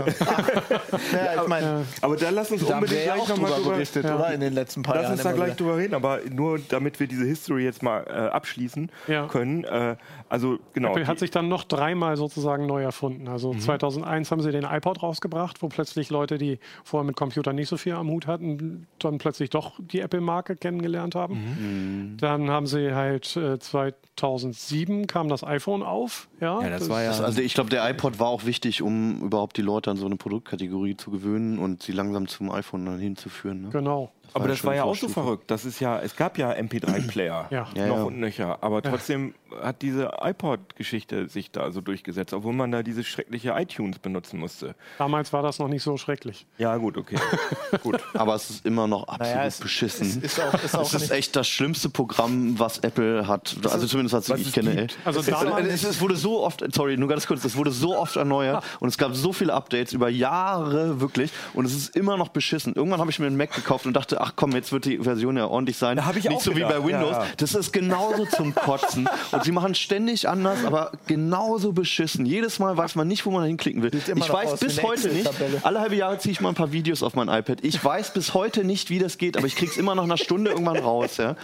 naja, <laughs> ich meine, aber da lass uns da unbedingt ja gleich nochmal drüber berichtet, oder? In den letzten paar Lass Jahren. uns da gleich wieder. drüber reden, aber nur damit wir diese History jetzt mal äh, abschließen Ja. können. Äh, also genau. Apple hat sich dann noch dreimal sozusagen neu erfunden. Also 2001 haben sie den iPod rausgebracht, wo plötzlich Leute, die vorher mit Computern nicht so viel am Hut hatten, dann plötzlich doch die Apple-Marke kennengelernt haben. Dann haben sie halt äh, 2007 kam das iPhone auf. Ja, Ja, das war ja- Das, also ich glaube, der iPod war auch wichtig, um überhaupt die Leute an so eine Produktkategorie zu gewöhnen und sie langsam zum iPhone dann hinzuführen. Ne? Genau. Aber das war ja auch so verrückt. Das ist ja, es gab ja MP3-Player Ja. <clears throat> Ja, noch ja. und nöcher, aber trotzdem hat diese iPod-Geschichte sich da so durchgesetzt, obwohl man da dieses schreckliche iTunes benutzen musste. Damals war das noch nicht so schrecklich. Ja, gut, okay. <laughs> gut. Aber es ist immer noch absolut Naja, es- beschissen. es ist auch- ist auch es ist echt das schlimmste Programm, was Apple hat. Also zumindest was, was ich es kenne. Also es, es wurde so oft, sorry, nur ganz kurz, es wurde so oft erneuert <laughs> und es gab so viele Updates über Jahre wirklich und es ist immer noch beschissen. Irgendwann habe ich mir einen Mac gekauft und dachte, ach komm, jetzt wird die Version ja ordentlich sein. Da ich Nicht so wie gedacht, bei Windows. ja, ja. Das ist genauso zum Kotzen <laughs> und sie machen ständig anders, aber genauso beschissen. Jedes Mal weiß man nicht, wo man hinklicken will. Ich weiß wie bis heute nicht. Alle halbe Jahre ziehe ich mal ein paar Videos auf mein iPad. Ich weiß bis heute nicht, wie das geht, aber ich krieg's immer nach einer Stunde irgendwann raus. Ja?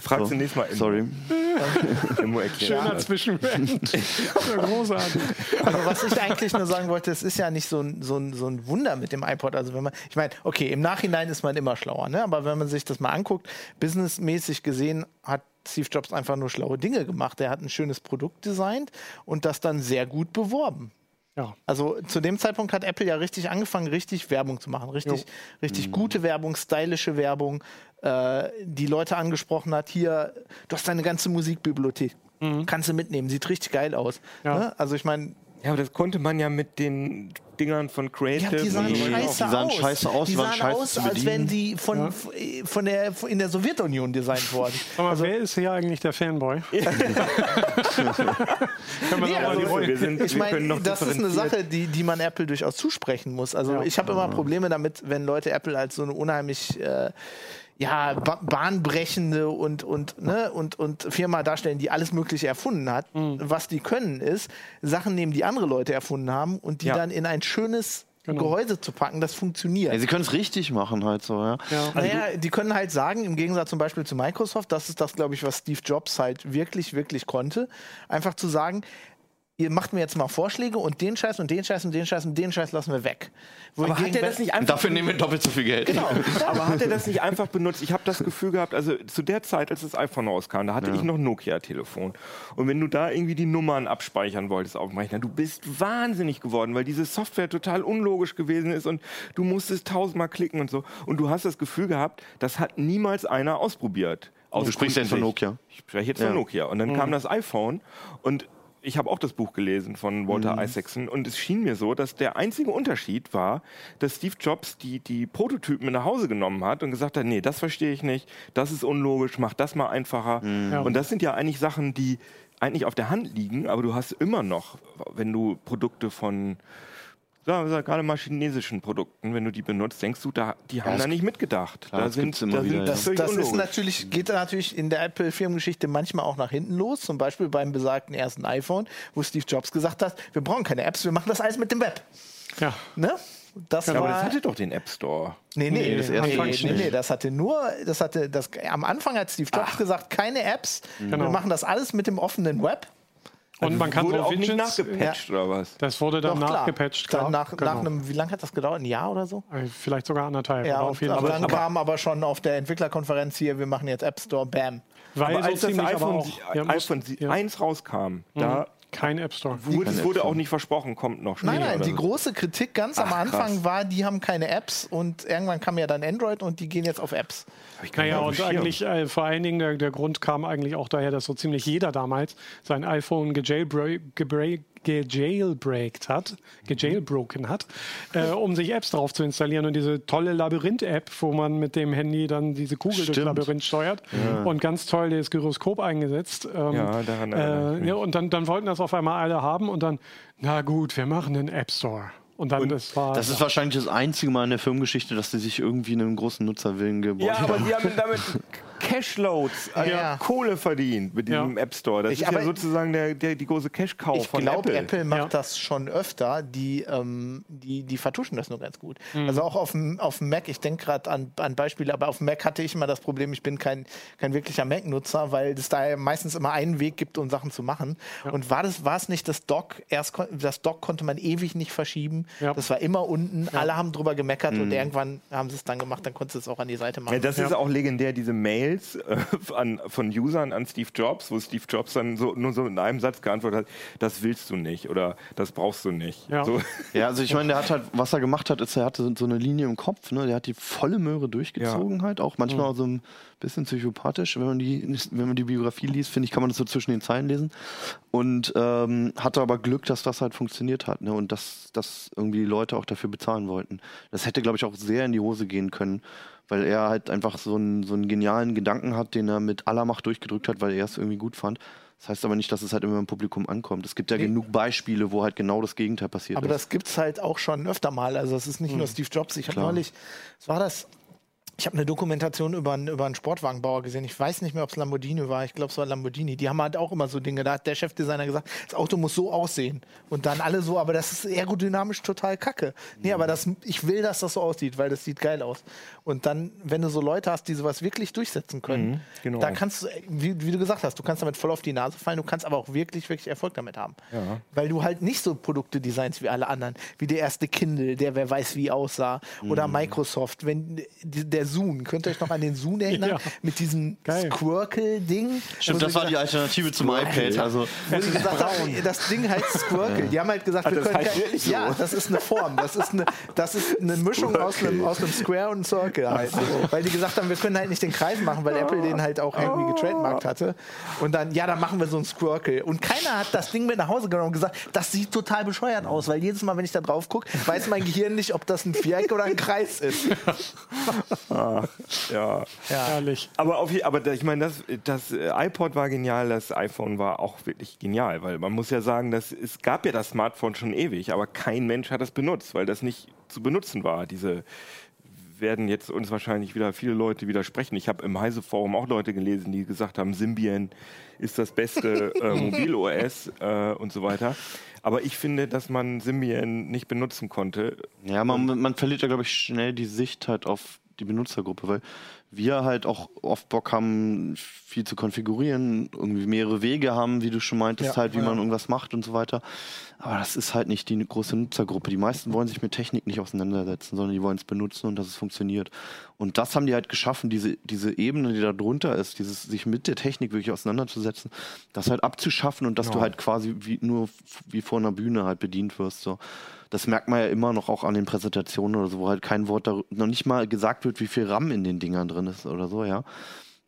Fragst du nächstes Mal. Sorry. <laughs> Schöner <laughs> ja, großartig. Also was ich eigentlich nur sagen wollte, es ist ja nicht so ein, so, ein, so ein Wunder mit dem iPod. Also wenn man, ich meine, okay, im Nachhinein ist man immer schlauer, ne? aber wenn man sich das mal anguckt, businessmäßig gesehen hat Steve Jobs einfach nur schlaue Dinge gemacht. Er hat ein schönes Produkt designt und das dann sehr gut beworben. Ja. Also zu dem Zeitpunkt hat Apple ja richtig angefangen, richtig Werbung zu machen. Richtig, richtig gute Werbung, stylische Werbung, äh, die Leute angesprochen hat. Hier, du hast deine ganze Musikbibliothek. Kannst du mitnehmen, sieht richtig geil aus. Ja. Ne? Also ich meine, Ja, aber das konnte man ja mit den Dingern von Creative. Ja, die sahen scheiße Die sahen aus. scheiße aus, die sahen scheiße aus, zu als wenn die von, Ja. von der, in der Sowjetunion designt wurden. Mal, <laughs> Also- wer ist hier eigentlich der Fanboy? <laughs> Nee, also, wir sind- ich meine, noch das ist eine Sache, die, die man Apple durchaus zusprechen muss. Also Ja. ich habe immer Probleme damit, wenn Leute Apple als so eine unheimlich äh, ja, ba bahnbrechende und, und, ne, und, und Firma darstellen, die alles Mögliche erfunden hat. Mhm. Was die können, ist, Sachen nehmen, die andere Leute erfunden haben und die Ja. dann in ein schönes Genau. Gehäuse zu packen, das funktioniert. Ja, sie können es richtig machen halt so, ja. Ja. Naja, die können halt sagen, im Gegensatz zum Beispiel zu Microsoft, das ist das, glaube ich, was Steve Jobs halt wirklich, wirklich konnte, einfach zu sagen, ihr macht mir jetzt mal Vorschläge und den Scheiß und den Scheiß und den Scheiß und den Scheiß lassen wir weg. Aber hat Wohingegen er das nicht einfach dafür nehmen wir doppelt so viel Geld. Genau. <laughs> Aber hat er das nicht einfach benutzt? Ich habe das Gefühl gehabt, also zu der Zeit, als das iPhone rauskam, da hatte ich noch ein Nokia-Telefon. Und wenn du da irgendwie die Nummern abspeichern wolltest auf dem Rechner, du bist wahnsinnig geworden, weil diese Software total unlogisch gewesen ist und du musstest tausendmal klicken und so. Und du hast das Gefühl gehabt, das hat niemals einer ausprobiert. Aus Du sprichst jetzt von. Nokia. Ich spreche jetzt von Ja. Nokia. Und dann kam das iPhone und ich habe auch das Buch gelesen von Walter Isaacson und es schien mir so, dass der einzige Unterschied war, dass Steve Jobs die, die Prototypen nach Hause genommen hat und gesagt hat, nee, das verstehe ich nicht, das ist unlogisch, mach das mal einfacher. Ja. Und das sind ja eigentlich Sachen, die eigentlich auf der Hand liegen, aber du hast immer noch, wenn du Produkte von sagen wir gerade mal chinesischen Produkten, wenn du die benutzt, denkst du, da, die haben das- da nicht mitgedacht. klar, da das sind, da wieder, sind ja. Das, völlig das ist natürlich, geht natürlich in der Apple-Firmengeschichte manchmal auch nach hinten los. Zum Beispiel beim besagten ersten iPhone, wo Steve Jobs gesagt hat, wir brauchen keine Apps, wir machen das alles mit dem Web. Ja. Ne? Das Ja, aber war, das hatte doch den App Store. Nee, nee, Nee, das, das nee, nee, nee, das hatte nur, das hatte, das, am Anfang hat Steve Jobs gesagt, keine Apps, wir Genau. machen das alles mit dem offenen Web. Und man kann Wurde so auch nicht nachgepatcht oder was? das wurde dann Doch, klar. nachgepatcht, Dann klar. nach, genau. nach einem, wie lange hat das gedauert? Ein Jahr oder so? Äh, Vielleicht sogar anderthalb, Ja, aber auf jeden aber Fall. dann kam aber schon auf der Entwicklerkonferenz hier, wir machen jetzt App Store, bam. Weil Aber so als das ziemlich aber iPhone, auch, ja, iPhone ja, 1 rauskam, da kein App Store. wurde, es wurde auch nicht versprochen, kommt noch Nein, nein, die so. große Kritik ganz am Ach, Anfang krass. war, die haben keine Apps und irgendwann kam ja dann Android und die gehen jetzt auf Apps. Naja, und eigentlich äh, vor allen Dingen der, der Grund kam eigentlich auch daher, dass so ziemlich jeder damals sein iPhone gejailbreak, gebreak, gejailbreakt hat, gejailbroken hat, äh, um sich Apps drauf zu installieren und diese tolle Labyrinth-App, wo man mit dem Handy dann diese Kugel durchs Stimmt. Labyrinth steuert und ganz toll das Gyroskop eingesetzt. Ähm, Ja, daran äh, ja, und dann, dann wollten das auf einmal alle haben und dann, na gut, wir machen einen App Store. Und dann, das war. Das ist wahrscheinlich das einzige Mal in der Firmengeschichte, dass die sich irgendwie einen großen Nutzerwillen gebaut Ja, aber haben. sie haben damit <laughs> Cashloads, also Ja. Kohle verdient mit diesem Ja. App Store. Das Ich- ist ja sozusagen der, der, die große Ich von glaube, Apple. Apple. macht Ja. das schon öfter. Die, ähm, die, die vertuschen das nur ganz gut. Mhm. Also auch auf dem, auf dem Mac, ich denke gerade an, an Beispiele, aber auf dem Mac hatte ich immer das Problem, ich bin kein, kein wirklicher Mac-Nutzer, weil es da meistens immer einen Weg gibt, um Sachen zu machen. Und war das war es nicht das Dock? Erst das Dock konnte man ewig nicht verschieben. Ja. Das war immer unten. Alle haben drüber gemeckert Mhm. und irgendwann haben sie es dann gemacht. Dann konntest du es auch an die Seite machen. Ja, das ist auch legendär, diese Mails äh, <laughs> an, von Usern an Steve Jobs, wo Steve Jobs dann so, nur so in einem Satz geantwortet hat, das willst du nicht oder das brauchst du nicht. Ja. So. Ja, also ich meine, der hat halt, was er gemacht hat, ist, er hatte so eine Linie im Kopf, ne? Der hat die volle Möhre durchgezogen halt, auch manchmal so ein bisschen psychopathisch, wenn man die, wenn man die Biografie liest, finde ich, kann man das so zwischen den Zeilen lesen. Und ähm, hatte aber Glück, dass das halt funktioniert hat, ne? Und dass, dass irgendwie die Leute auch dafür bezahlen wollten. Das hätte, glaube ich, auch sehr in die Hose gehen können, weil er halt einfach so einen, so einen genialen Gedanken hat, den er mit aller Macht durchgedrückt hat, weil er es irgendwie gut fand. Das heißt aber nicht, dass es halt immer im Publikum ankommt. Es gibt ja genug Beispiele, wo halt genau das Gegenteil passiert Aber ist. das gibt es halt auch schon öfter mal. Also es ist nicht nur Steve Jobs. Ich habe neulich, was war das? Ich habe eine Dokumentation über, einen- über einen Sportwagenbauer gesehen. Ich weiß nicht mehr, ob es Lamborghini war. Ich glaube, es war Lamborghini. Die haben halt auch immer so Dinge. Da hat der Chefdesigner gesagt, das Auto muss so aussehen. Und dann alle so, aber das ist aerodynamisch total kacke. Nee, aber das, ich will, dass das so aussieht, weil das sieht geil aus. Und dann, wenn du so Leute hast, die sowas wirklich durchsetzen können, genau. da kannst du, wie, wie du gesagt hast, du kannst damit voll auf die Nase fallen, du kannst aber auch wirklich, wirklich Erfolg damit haben. Weil du halt nicht so Produkte designst wie alle anderen, wie der erste Kindle, der wer weiß wie aussah, oder Microsoft. Wenn die, der Zune. Könnt ihr euch noch an den Zune erinnern? <laughs> Ja. Mit diesem. Squircle-Ding. Stimmt, das war die gesagt- Alternative zum iPad. Also, <laughs> wo sie gesagt <laughs> haben, das Ding heißt Squircle. Die haben halt gesagt, wir das können heißt wirklich so? Ja, das ist eine Form. Das ist eine, das ist eine Mischung aus einem, aus einem Square und einem Circle halt. Weil die gesagt haben, wir können halt nicht den Kreis machen, weil Apple den halt auch irgendwie getrademarkt hatte. Und dann, ja, dann machen wir so einen Squircle. Und keiner hat das Ding mit nach Hause genommen und gesagt, das sieht total bescheuert aus, weil jedes Mal, wenn ich da drauf gucke, weiß mein Gehirn nicht, ob das ein Viereck oder ein Kreis ist. <laughs> Ja. Herrlich. Aber, auf, aber ich meine, das, das äh, iPod war genial, das iPhone war auch wirklich genial, weil man muss ja sagen, dass es gab ja das Smartphone schon ewig, aber kein Mensch hat es benutzt, weil das nicht zu benutzen war. Diese werden jetzt uns wahrscheinlich wieder viele Leute widersprechen. Ich habe im Heise-Forum auch Leute gelesen, die gesagt haben, Symbian ist das beste äh, <laughs> Mobil-OS äh, und so weiter. Aber ich finde, dass man Symbian nicht benutzen konnte. ja, man, man verliert ja, glaube ich, schnell die Sicht halt auf die Benutzergruppe, weil wir halt auch oft Bock haben, viel zu konfigurieren, irgendwie mehrere Wege haben, wie du schon meintest, Ja, halt, wie ja. man irgendwas macht und so weiter. Aber das ist halt nicht die große Nutzergruppe. Die meisten wollen sich mit Technik nicht auseinandersetzen, sondern die wollen es benutzen und dass es funktioniert. Und das haben die halt geschaffen, diese, diese Ebene, die da drunter ist, dieses sich mit der Technik wirklich auseinanderzusetzen, das halt abzuschaffen und dass du halt quasi wie, nur wie vor einer Bühne halt bedient wirst. So. Das merkt man ja immer noch auch an den Präsentationen oder so, wo halt kein Wort darüber, noch nicht mal gesagt wird, wie viel RAM in den Dingern drin ist oder so, ja.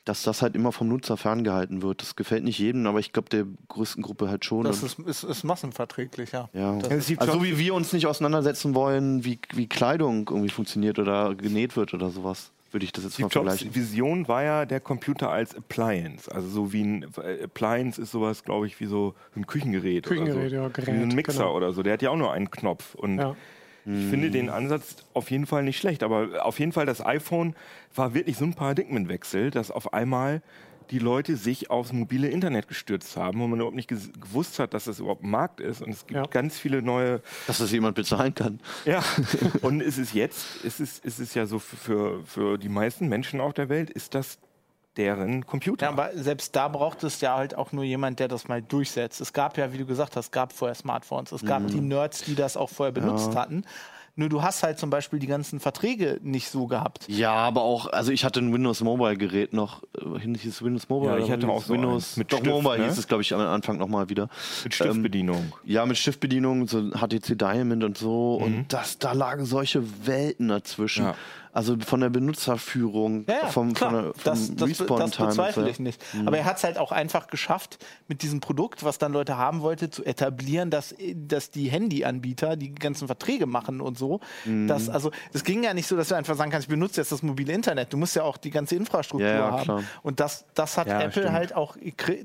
Dass das halt immer vom Nutzer ferngehalten wird. Das gefällt nicht jedem, aber ich glaube der größten Gruppe halt schon. Das ist, ist, ist massenverträglich, ja. ja. Also so wie wir uns nicht auseinandersetzen wollen, wie, wie Kleidung irgendwie funktioniert oder genäht wird oder sowas, würde ich das jetzt mal Steve Jobs. Vision war ja der Computer als Appliance. Also so wie ein äh, Appliance ist sowas, glaube ich, wie so ein Küchengerät. Küchengerät, oder so. ja, Gerät, Wie ein Mixer genau. oder so. Der hat ja auch nur einen Knopf. Und Ja. Ich finde den Ansatz auf jeden Fall nicht schlecht. Aber auf jeden Fall, das iPhone war wirklich so ein Paradigmenwechsel, dass auf einmal die Leute sich aufs mobile Internet gestürzt haben, wo man überhaupt nicht gewusst hat, dass das überhaupt ein Markt ist. Und es gibt Ja. ganz viele neue Dass das jemand bezahlen kann. ja, <laughs> und es ist jetzt, es ist, es ist ja so für, für die meisten Menschen auf der Welt, ist das deren Computer. Ja, aber selbst da braucht es ja halt auch nur jemand, der das mal durchsetzt. Es gab ja, wie du gesagt hast, gab vorher Smartphones. Es gab die Nerds, die das auch vorher benutzt hatten. Nur du hast halt zum Beispiel die ganzen Verträge nicht so gehabt. Ja, aber auch, also ich hatte ein Windows Mobile Gerät noch, äh, hieß es Windows Mobile? Ja, ich hatte hieß auch so Windows, mit doch Stift, Mobile ne? hieß es, glaube ich, am Anfang nochmal wieder. Mit Stiftbedienung. Ja, mit Stiftbedienung, so HTC Diamond und so. Und das, da lagen solche Welten dazwischen. Ja. Also von der Benutzerführung, Ja, ja, vom, klar. von der, vom das, das, das Respawn-Time. bezweifle ich nicht. Aber er hat es halt auch einfach geschafft, mit diesem Produkt, was dann Leute haben wollte, zu etablieren, dass, dass die Handyanbieter die ganzen Verträge machen und so. Mhm. Das, also, das ging ja nicht so, dass du einfach sagen kannst, ich benutze jetzt das mobile Internet. Du musst ja auch die ganze Infrastruktur Ja, ja, haben. klar. Und das, das hat Ja, Apple stimmt. halt auch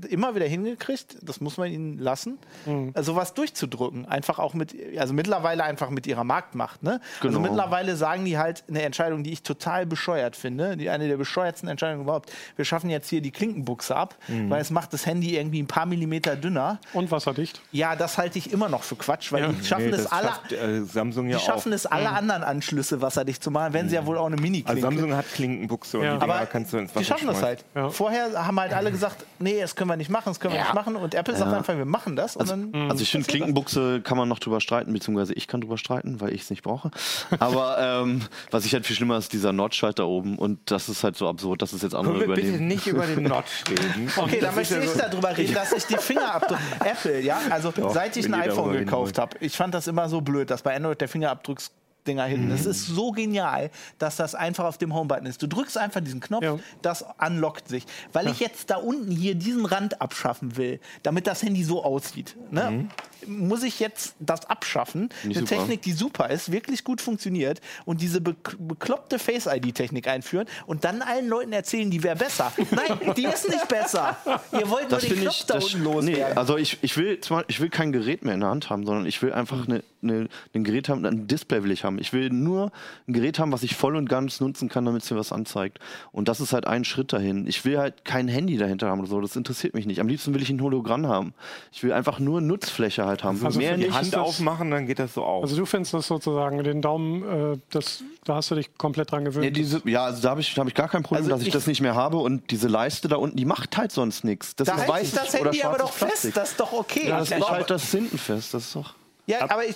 immer wieder hingekriegt. Das muss man ihnen lassen. Mhm. Also was durchzudrücken. Einfach auch mit, also mittlerweile einfach mit ihrer Marktmacht. Ne? Also Genau. mittlerweile sagen die halt eine Entscheidung, die ich total bescheuert finde, die eine der bescheuertsten Entscheidungen überhaupt. Wir schaffen jetzt hier die Klinkenbuchse ab, Mhm. weil es macht das Handy irgendwie ein paar Millimeter dünner. Und wasserdicht. Ja, das halte ich immer noch für Quatsch, weil Ja. die schaffen Nee, es das alle. schafft, äh, Samsung ja Die schaffen auch. es alle anderen Anschlüsse wasserdicht zu machen, wenn sie ja wohl auch eine Mini-Klinke. Also Samsung hat Klinkenbuchse und Ja. die Dinger aber kannst du ins Wasser die schaffen das schmeißen. halt. Ja. Vorher haben halt alle gesagt, nee, das können wir nicht machen, das können wir nicht machen. Und Apple sagt einfach, wir machen das. Und dann Also ich finde, Klinkenbuchse kann man noch drüber streiten, beziehungsweise ich kann drüber streiten, weil ich es nicht brauche. Aber ähm, was ich halt viel schlimmer ist, dieser Notch halt da oben. Und das ist halt so absurd, dass es jetzt andere Können wir bitte übernehmen. nicht über den <laughs> Notch reden? Okay, dann Das ist möchte ich darüber reden, dass ich die Fingerabdrücke. <laughs> Apple, ja, also seit ich ein iPhone gekauft habe, ich fand das immer so blöd, dass bei Android der Fingerabdrucks Dinger hinten. Das ist so genial, dass das einfach auf dem Homebutton ist. Du drückst einfach diesen Knopf, Ja. das unlockt sich. Weil ich jetzt da unten hier diesen Rand abschaffen will, damit das Handy so aussieht, ne? muss ich jetzt das abschaffen. Nicht Eine super. Technik, die super ist, wirklich gut funktioniert und diese be bekloppte Face-ID-Technik einführen und dann allen Leuten erzählen, die wäre besser. Nein, die ist nicht besser. Ihr wollt nur Das den finde Knopf ich, da unten nee, loswerden. also ich, ich will ich will kein Gerät mehr in der Hand haben, sondern ich will einfach eine, eine, ein Gerät haben, ein Display will ich haben. Ich will nur ein Gerät haben, was ich voll und ganz nutzen kann, damit es mir was anzeigt. Und das ist halt ein Schritt dahin. Ich will halt kein Handy dahinter haben oder so, das interessiert mich nicht. Am liebsten will ich ein Hologramm haben. Ich will einfach nur Nutzfläche halt haben. Also mehr Die nicht. Hand aufmachen, dann geht das so auf. Also du findest das sozusagen, den Daumen, äh, das, da hast du dich komplett dran gewöhnt. Nee, diese, ja, also da habe ich, hab ich gar kein Problem, Also dass ich, ich- das nicht mehr habe. Und diese Leiste da unten, die macht halt sonst nichts. Das da ist hält sich weißes das oder Handy aber doch fest. Das ist doch okay. Ja, Ich das, ich halte das hinten fest. Das ist doch. Ja, aber ich,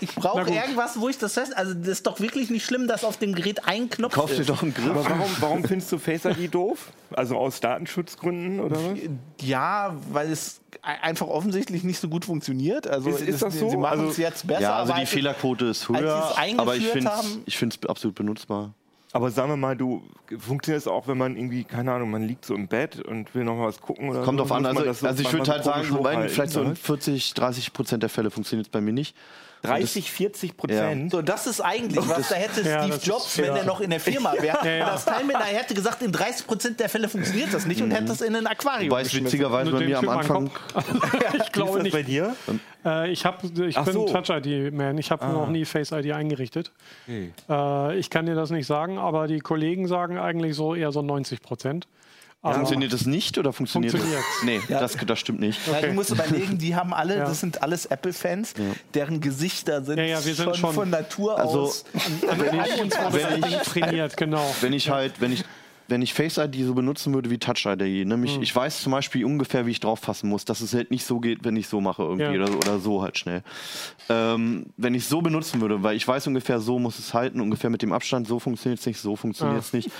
ich brauche irgendwas, wo ich das fest. Also das ist doch wirklich nicht schlimm, dass auf dem Gerät ein Knopf Kauf dir ist. doch einen Griff. Aber warum, warum <laughs> findest du Face ID doof? Also aus Datenschutzgründen oder was? Ja, weil es ein- einfach offensichtlich nicht so gut funktioniert. Also Ist- ist das so? Sie machen Also- es jetzt besser. Ja, also die Fehlerquote ist höher, aber ich finde es absolut benutzbar. Aber sagen wir mal, du funktioniert es auch, wenn man irgendwie, keine Ahnung, man liegt so im Bett und will noch mal was gucken oder Kommt so? drauf an. Also, so also ich würde halt sagen, vielleicht so in oder? 40, 30 Prozent der Fälle funktioniert es bei mir nicht. 30, 40 Prozent. So, das ist eigentlich was. Da hätte Ja, Steve das ist- Jobs, wenn ja. er noch in der Firma <laughs> wäre, Ja, ja. das Teil mit, er hätte gesagt, in 30% der Fälle funktioniert das nicht und hätte es in ein Aquarium geschmissen. witzigerweise bei mir am Anfang. <laughs> ich glaube nicht. das bei dir? Äh, ich hab, ich Ach bin so. Touch ID Man. Ich habe noch nie Face ID eingerichtet. Äh, ich kann dir das nicht sagen, aber die Kollegen sagen eigentlich so eher so 90 Prozent. Aber Funktioniert das nicht oder funktioniert Funktioniert's. das? Nee, das, das stimmt nicht. Ja, du musst überlegen, die haben alle, Ja. das sind alles Apple-Fans, deren Gesichter sind, Ja, ja, wir sind schon, schon- von Natur Also, aus. uns wurde wenn Ding <laughs> trainiert, genau. Wenn ich halt, wenn ich, wenn ich Face ID so benutzen würde wie Touch ID, nämlich ich weiß zum Beispiel ungefähr, wie ich drauf fassen muss, dass es halt nicht so geht, wenn ich so mache irgendwie Ja. oder, so- oder so halt schnell. Ähm, wenn ich so benutzen würde, weil ich weiß ungefähr, so muss es halten, ungefähr mit dem Abstand, so funktioniert es nicht, so funktioniert es nicht.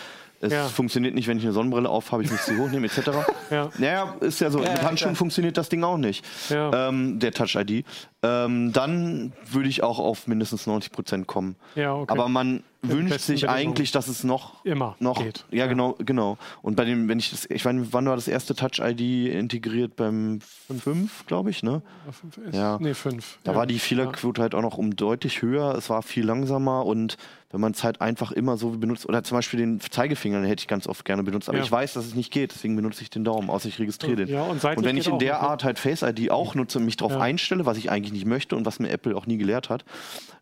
Es Ja. funktioniert nicht, wenn ich eine Sonnenbrille auf habe, ich muss sie hochnehmen, etc. <laughs> Ja. Naja, ist ja so. Ja, mit ja, Handschuhen klar. funktioniert das Ding auch nicht. Ja. Ähm, der Touch ID. Ähm, dann würde ich auch auf mindestens 90 Prozent kommen. Ja, okay. Aber man wünscht besten sich eigentlich, dass es noch Immer noch geht. Ja, Ja. genau, genau. Und bei dem, wenn ich das, ich meine, wann war das erste Touch ID integriert beim 5, glaube ich, ne? Ist, Ja. Nee, fünf. Da ja. war die Fehlerquote halt auch noch um deutlich höher. Es war viel langsamer und wenn man es halt einfach immer so benutzt, oder zum Beispiel den Zeigefinger, den hätte ich ganz oft gerne benutzt, aber Ja. ich weiß, dass es nicht geht, deswegen benutze ich den Daumen, außer ich registriere den. Ja, und seitlich wenn ich in der? Art halt Face ID auch nutze und mich darauf einstelle, was ich eigentlich nicht möchte und was mir Apple auch nie gelehrt hat,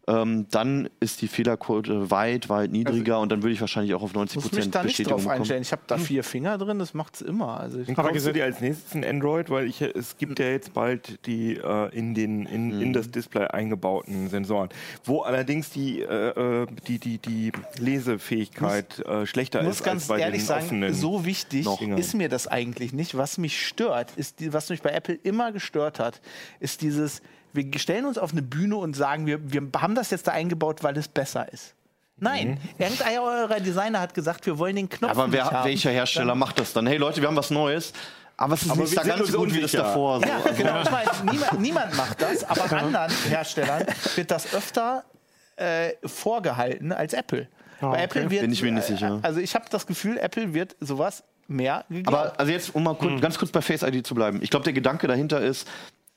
ähm, dann ist die Fehlerquote weit, weit niedriger und dann würde ich wahrscheinlich auch auf 90 muss mich Prozent da nicht Bestätigung drauf einstellen. Ich habe da vier Finger drin, das macht's immer. Also ich, Aber gesehen- dir als nächstes ein Android, weil ich, es gibt ja jetzt bald die äh, in, den, in, Mhm. in das Display eingebauten Sensoren, wo allerdings die, äh, äh, die, die, die Lesefähigkeit äh, schlechter muss ist ganz als bei ehrlich den sagen, offenen. so wichtig ist mir das eigentlich nicht. Was mich stört, ist, die, was mich bei Apple immer gestört hat, ist dieses, wir stellen uns auf eine Bühne und sagen, wir, wir haben das jetzt da eingebaut, weil es besser ist. Nein, irgendeiner eurer Designer hat gesagt, wir wollen den Knopf Aber nicht wer, haben. welcher Hersteller macht das dann? Hey Leute, wir haben was Neues, aber es ist Aber nicht wir da ganz so gut wie das davor. So. Ja, genau. Ich meine, niemand, niemand macht das, aber anderen Herstellern wird das öfter äh, vorgehalten als Apple. Ah, Bei Apple okay. wird, Bin ich mir nicht sicher. Also ich habe das Gefühl, Apple wird sowas mehr geglaubt. Aber also jetzt, um mal kurz, ganz kurz bei Face ID zu bleiben. Ich glaube, der Gedanke dahinter ist,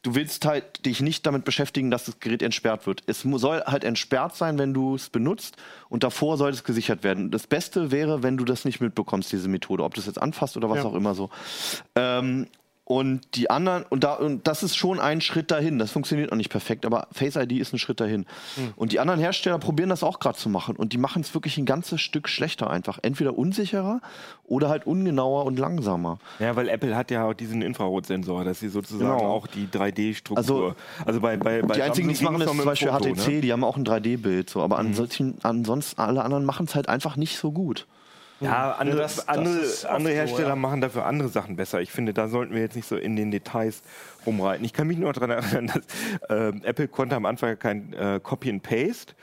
du willst halt dich nicht damit beschäftigen, dass das Gerät entsperrt wird. Es soll halt entsperrt sein, wenn du es benutzt und davor soll es gesichert werden. Das Beste wäre, wenn du das nicht mitbekommst, diese Methode, ob du es jetzt anfasst oder was Ja. auch immer so. Ähm, und die anderen, und, da, und das ist schon ein Schritt dahin. Das funktioniert noch nicht perfekt, aber Face ID ist ein Schritt dahin. Und die anderen Hersteller probieren das auch gerade zu machen. Und die machen es wirklich ein ganzes Stück schlechter einfach. Entweder unsicherer oder halt ungenauer und langsamer. Ja, weil Apple hat ja auch diesen Infrarotsensor, dass sie sozusagen Genau. auch die 3D-Struktur. Also, Also, bei, bei, bei die einzigen, die es machen, ist zum Beispiel Foto, HTC, Ne? Mhm. die haben auch ein 3D-Bild, so, aber ansonsten, ansonsten alle anderen machen es halt einfach nicht so gut. Ja, andere, das- das andere, andere so, Hersteller ja. machen dafür andere Sachen besser. Ich finde, da sollten wir jetzt nicht so in den Details rumreiten. Ich kann mich nur daran <laughs> erinnern, dass äh, Apple konnte am Anfang kein äh, Copy and Paste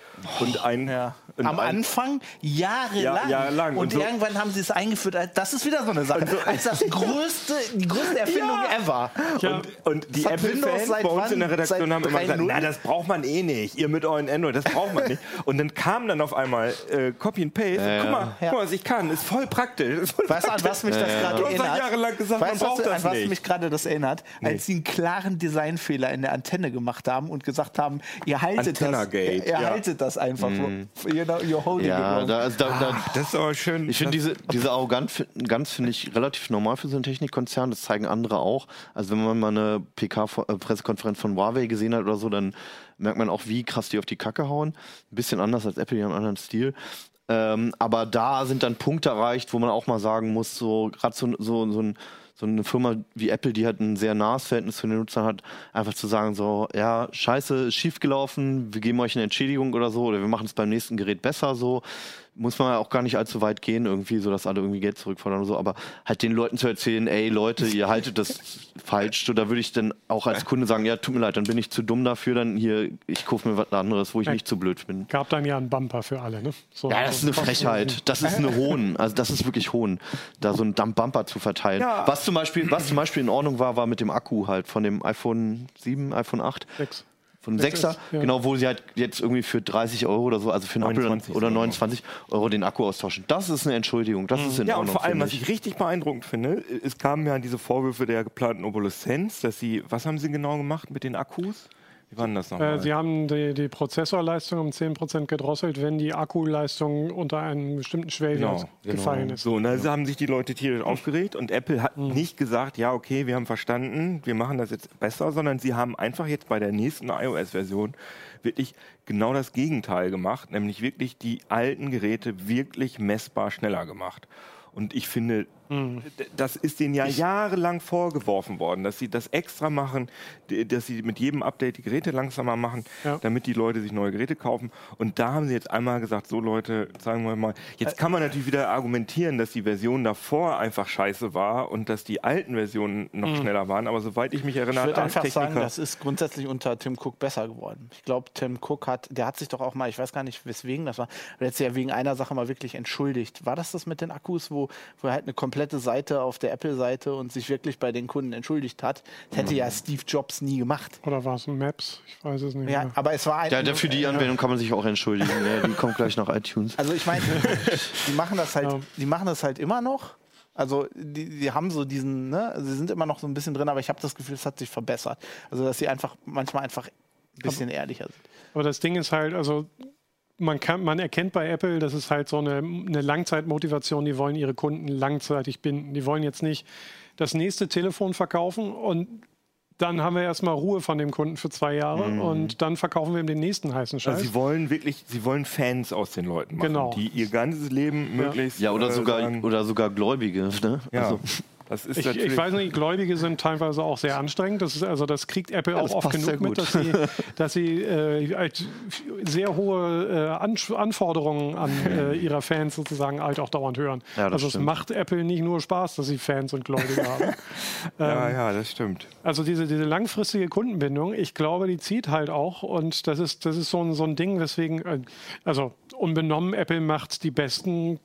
und ein, Ja. Und Am Anfang jahrelang. Ja, jahrelang. Und, Und so- irgendwann haben sie es eingeführt. Das ist wieder so eine Sache. Als das größte, die größte Erfindung ever. Ja. Und, und die Apple-Fans bei uns in der? Redaktion Seit haben immer gesagt, 3.0? na, das braucht man eh nicht. Ihr mit euren Android, das braucht man nicht. Und dann kam dann auf einmal äh, Copy and Paste. guck, mal, Ja. guck mal, was ich kann. Ist voll praktisch. Ist voll Weißt du, an was mich das gerade Du hast erinnert? jahrelang gesagt, man weißt du, braucht an das was nicht. mich gerade das erinnert? Als sie einen klaren Designfehler in der Antenne gemacht haben und gesagt haben, ihr haltet das, ihr, ihr ja. haltet das einfach. Know, you're holding Ja, it da, wrong. also da, da, Das ist aber schön. Ich finde diese, diese Arroganz finde ich relativ normal für so einen Technikkonzern. Das zeigen andere auch. Also wenn man mal eine PK-Pressekonferenz von Huawei gesehen hat oder so, dann merkt man auch, wie krass die auf die Kacke hauen. Ein bisschen anders als Apple, die haben einen anderen Stil. Ähm, aber da sind dann Punkte erreicht, wo man auch mal sagen muss, so gerade so, so, so ein so eine Firma wie Apple, die halt ein sehr nahes Verhältnis zu den Nutzern hat, einfach zu sagen so, ja, scheiße, ist schiefgelaufen, wir geben euch eine Entschädigung oder so, oder wir machen es beim nächsten Gerät besser so muss man ja auch gar nicht allzu weit gehen, irgendwie, so dass alle irgendwie Geld zurückfordern oder so, aber halt den Leuten zu erzählen, ey Leute, ihr haltet das <laughs> falsch, so, da würde ich dann auch als Kunde sagen, ja, tut mir leid, dann bin ich zu dumm dafür, dann hier, ich kaufe mir was anderes, wo ich nicht zu blöd bin. Gab dann ja einen Bumper für alle, ne? So, Ja, das ist eine Frechheit. Das ist eine Hohn. Also das ist wirklich Hohn, da so einen Bumper zu verteilen. Ja. Was zum Beispiel, was zum Beispiel in Ordnung war, war mit dem Akku halt von dem iPhone 7, iPhone 8. Sechs. Von Sechs 6er, ist, ja. genau, wo sie halt jetzt irgendwie für 30 Euro oder so, also für einen Apfel 29 oder Euro. 29 Euro den Akku austauschen. Das ist eine Entschuldigung. Das ist in Ja, und vor allem, finde was ich richtig beeindruckend finde, es kamen ja diese Vorwürfe der geplanten Obsoleszenz, dass sie, was haben sie genau gemacht mit den Akkus? Wie war denn das nochmal? Äh, Sie haben die, die Prozessorleistung um 10% gedrosselt, wenn die Akkuleistung unter einen bestimmten Schwellwert gefallen ist. So, und da haben sich die Leute tierisch aufgeregt und Apple hat Mhm. nicht gesagt, ja, okay, wir haben verstanden, wir machen das jetzt besser, sondern sie haben einfach jetzt bei der nächsten iOS-Version wirklich genau das Gegenteil gemacht, nämlich wirklich die alten Geräte wirklich messbar schneller gemacht. Und ich finde, das ist denen ja jahrelang vorgeworfen worden, dass sie das extra machen, dass sie mit jedem Update die Geräte langsamer machen, Ja. damit die Leute sich neue Geräte kaufen. Und da haben sie jetzt einmal gesagt, so Leute, sagen wir mal, jetzt kann man natürlich wieder argumentieren, dass die Version davor einfach scheiße war und dass die alten Versionen noch Mhm. schneller waren. Aber soweit ich mich Ich erinnere, würde als einfach sagen, Techniker- das ist grundsätzlich unter Tim Cook besser geworden. Ich glaube, Tim Cook hat, der hat sich doch auch mal, ich weiß gar nicht weswegen das war, aber jetzt ja wegen einer Sache mal wirklich entschuldigt. War das das mit den Akkus, wo, wo er halt eine komplette Seite auf der Apple-Seite und sich wirklich bei den Kunden entschuldigt hat? Das hätte ja Steve Jobs nie gemacht. Oder war es ein Maps? Ich weiß es nicht. Ja, mehr. aber es war ein, Ja, für die Anwendung kann man sich auch entschuldigen. Ja, die kommt gleich nach iTunes. Also ich meine, die machen das halt, Ja. die machen das halt immer noch. Also die, die haben so diesen, ne, sie sind immer noch so ein bisschen drin, aber ich habe das Gefühl, es hat sich verbessert. Also dass sie einfach manchmal einfach ein bisschen ehrlicher sind. Aber das Ding ist halt, also man, kann, man erkennt bei Apple, das ist halt so eine, eine Langzeitmotivation, die wollen ihre Kunden langzeitig binden. Die wollen jetzt nicht das nächste Telefon verkaufen und dann haben wir erstmal Ruhe von dem Kunden für zwei Jahre und dann verkaufen wir ihm den nächsten heißen Scheiß. also sie wollen wirklich, sie wollen Fans aus den Leuten machen, Genau. die ihr ganzes Leben möglichst Ja, oder äh, sogar, sagen, oder sogar Gläubige. Ne? ja, Also, ich, ich weiß nicht, Gläubige sind teilweise auch sehr anstrengend. Das ist, also das kriegt Apple Ja, das auch oft genug mit, dass sie, <laughs> dass sie äh, halt sehr hohe äh, An Anforderungen an <laughs> äh, ihrer Fans sozusagen halt auch dauernd hören. Ja, also es stimmt. macht Apple nicht nur Spaß, dass sie Fans und Gläubige <laughs> haben. ja, ja, das stimmt. Also diese, diese langfristige Kundenbindung, ich glaube, die zieht halt auch und das ist, das ist so ein, so ein Ding, weswegen, äh, also unbenommen, Apple macht die besten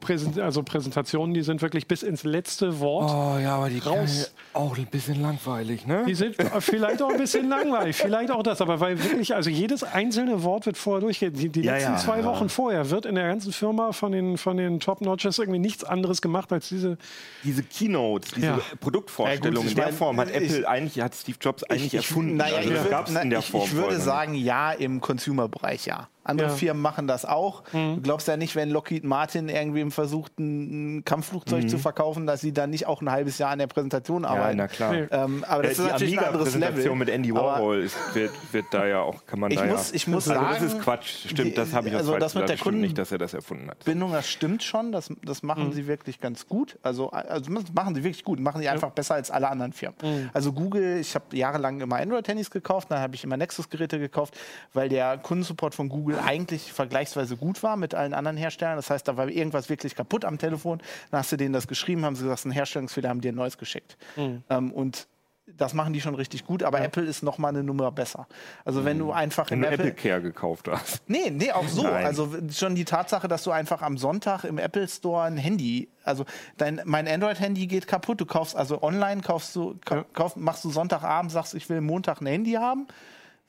Präsent also Präsentationen, die sind wirklich bis ins letzte Wort. Oh ja, aber die Raus. auch ein bisschen langweilig, ne? Die sind vielleicht auch ein bisschen langweilig, vielleicht auch das, aber weil wirklich, also jedes einzelne Wort wird vorher durchgehen. Die, die Ja, letzten ja, zwei ja. Wochen vorher wird in der ganzen Firma von den, von den Top-Notches irgendwie nichts anderes gemacht als diese. diese Keynotes, diese. Produktvorstellungen ich in der Form hat ich- Apple eigentlich, hat Steve Jobs eigentlich erfunden. Naja, also ich, würd- gab es na, in der ich, Form ich würde vorher noch sagen, ja, im Consumer-Bereich ja. Andere Ja. Mhm. Firmen machen das auch. Du glaubst ja nicht, wenn Lockheed Martin irgendwem versucht, ein, Kampfflugzeug zu verkaufen, dass sie dann nicht auch ein halbes Jahr an der Präsentation. Mhm. Ja, arbeiten. na klar. Ähm, aber das Äh, ist die natürlich ein anderes Level. Mit Andy Warhol ist, wird, wird da ja auch, kann man Ich da muss- ja. ich muss also sagen, das ist Quatsch. Stimmt, die- das habe ich als also das mit der Kunden- nicht, dass er das erfunden hat. Bindung, das stimmt schon, das, das machen Mhm. sie wirklich ganz gut. Also, also das machen sie wirklich gut, machen sie einfach besser als alle anderen Firmen. Mhm. Also Google, ich habe jahrelang immer Android-Handys gekauft, dann habe ich immer Nexus-Geräte gekauft, weil der Kundensupport von Google eigentlich vergleichsweise gut war mit allen anderen Herstellern. Das heißt, da war irgendwas wirklich kaputt am Telefon, dann hast du denen das geschrieben, haben sie gesagt, ein Herstellungsfehler, haben dir ein neues geschickt. Mhm. Ähm, und das machen die schon richtig gut, aber Apple ist noch mal eine Nummer besser. Also wenn du einfach Mhm. Wenn im du Apple, Apple Care gekauft hast. Nee, nee, auch so. Nein. Also schon die Tatsache, dass du einfach am Sonntag im Apple Store ein Handy, also dein, mein Android-Handy geht kaputt, du kaufst, also online kaufst du, ka kauf, machst du Sonntagabend, sagst, ich will Montag ein Handy haben.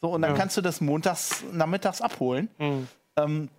So, und dann kannst du das montags nachmittags abholen. Ähm,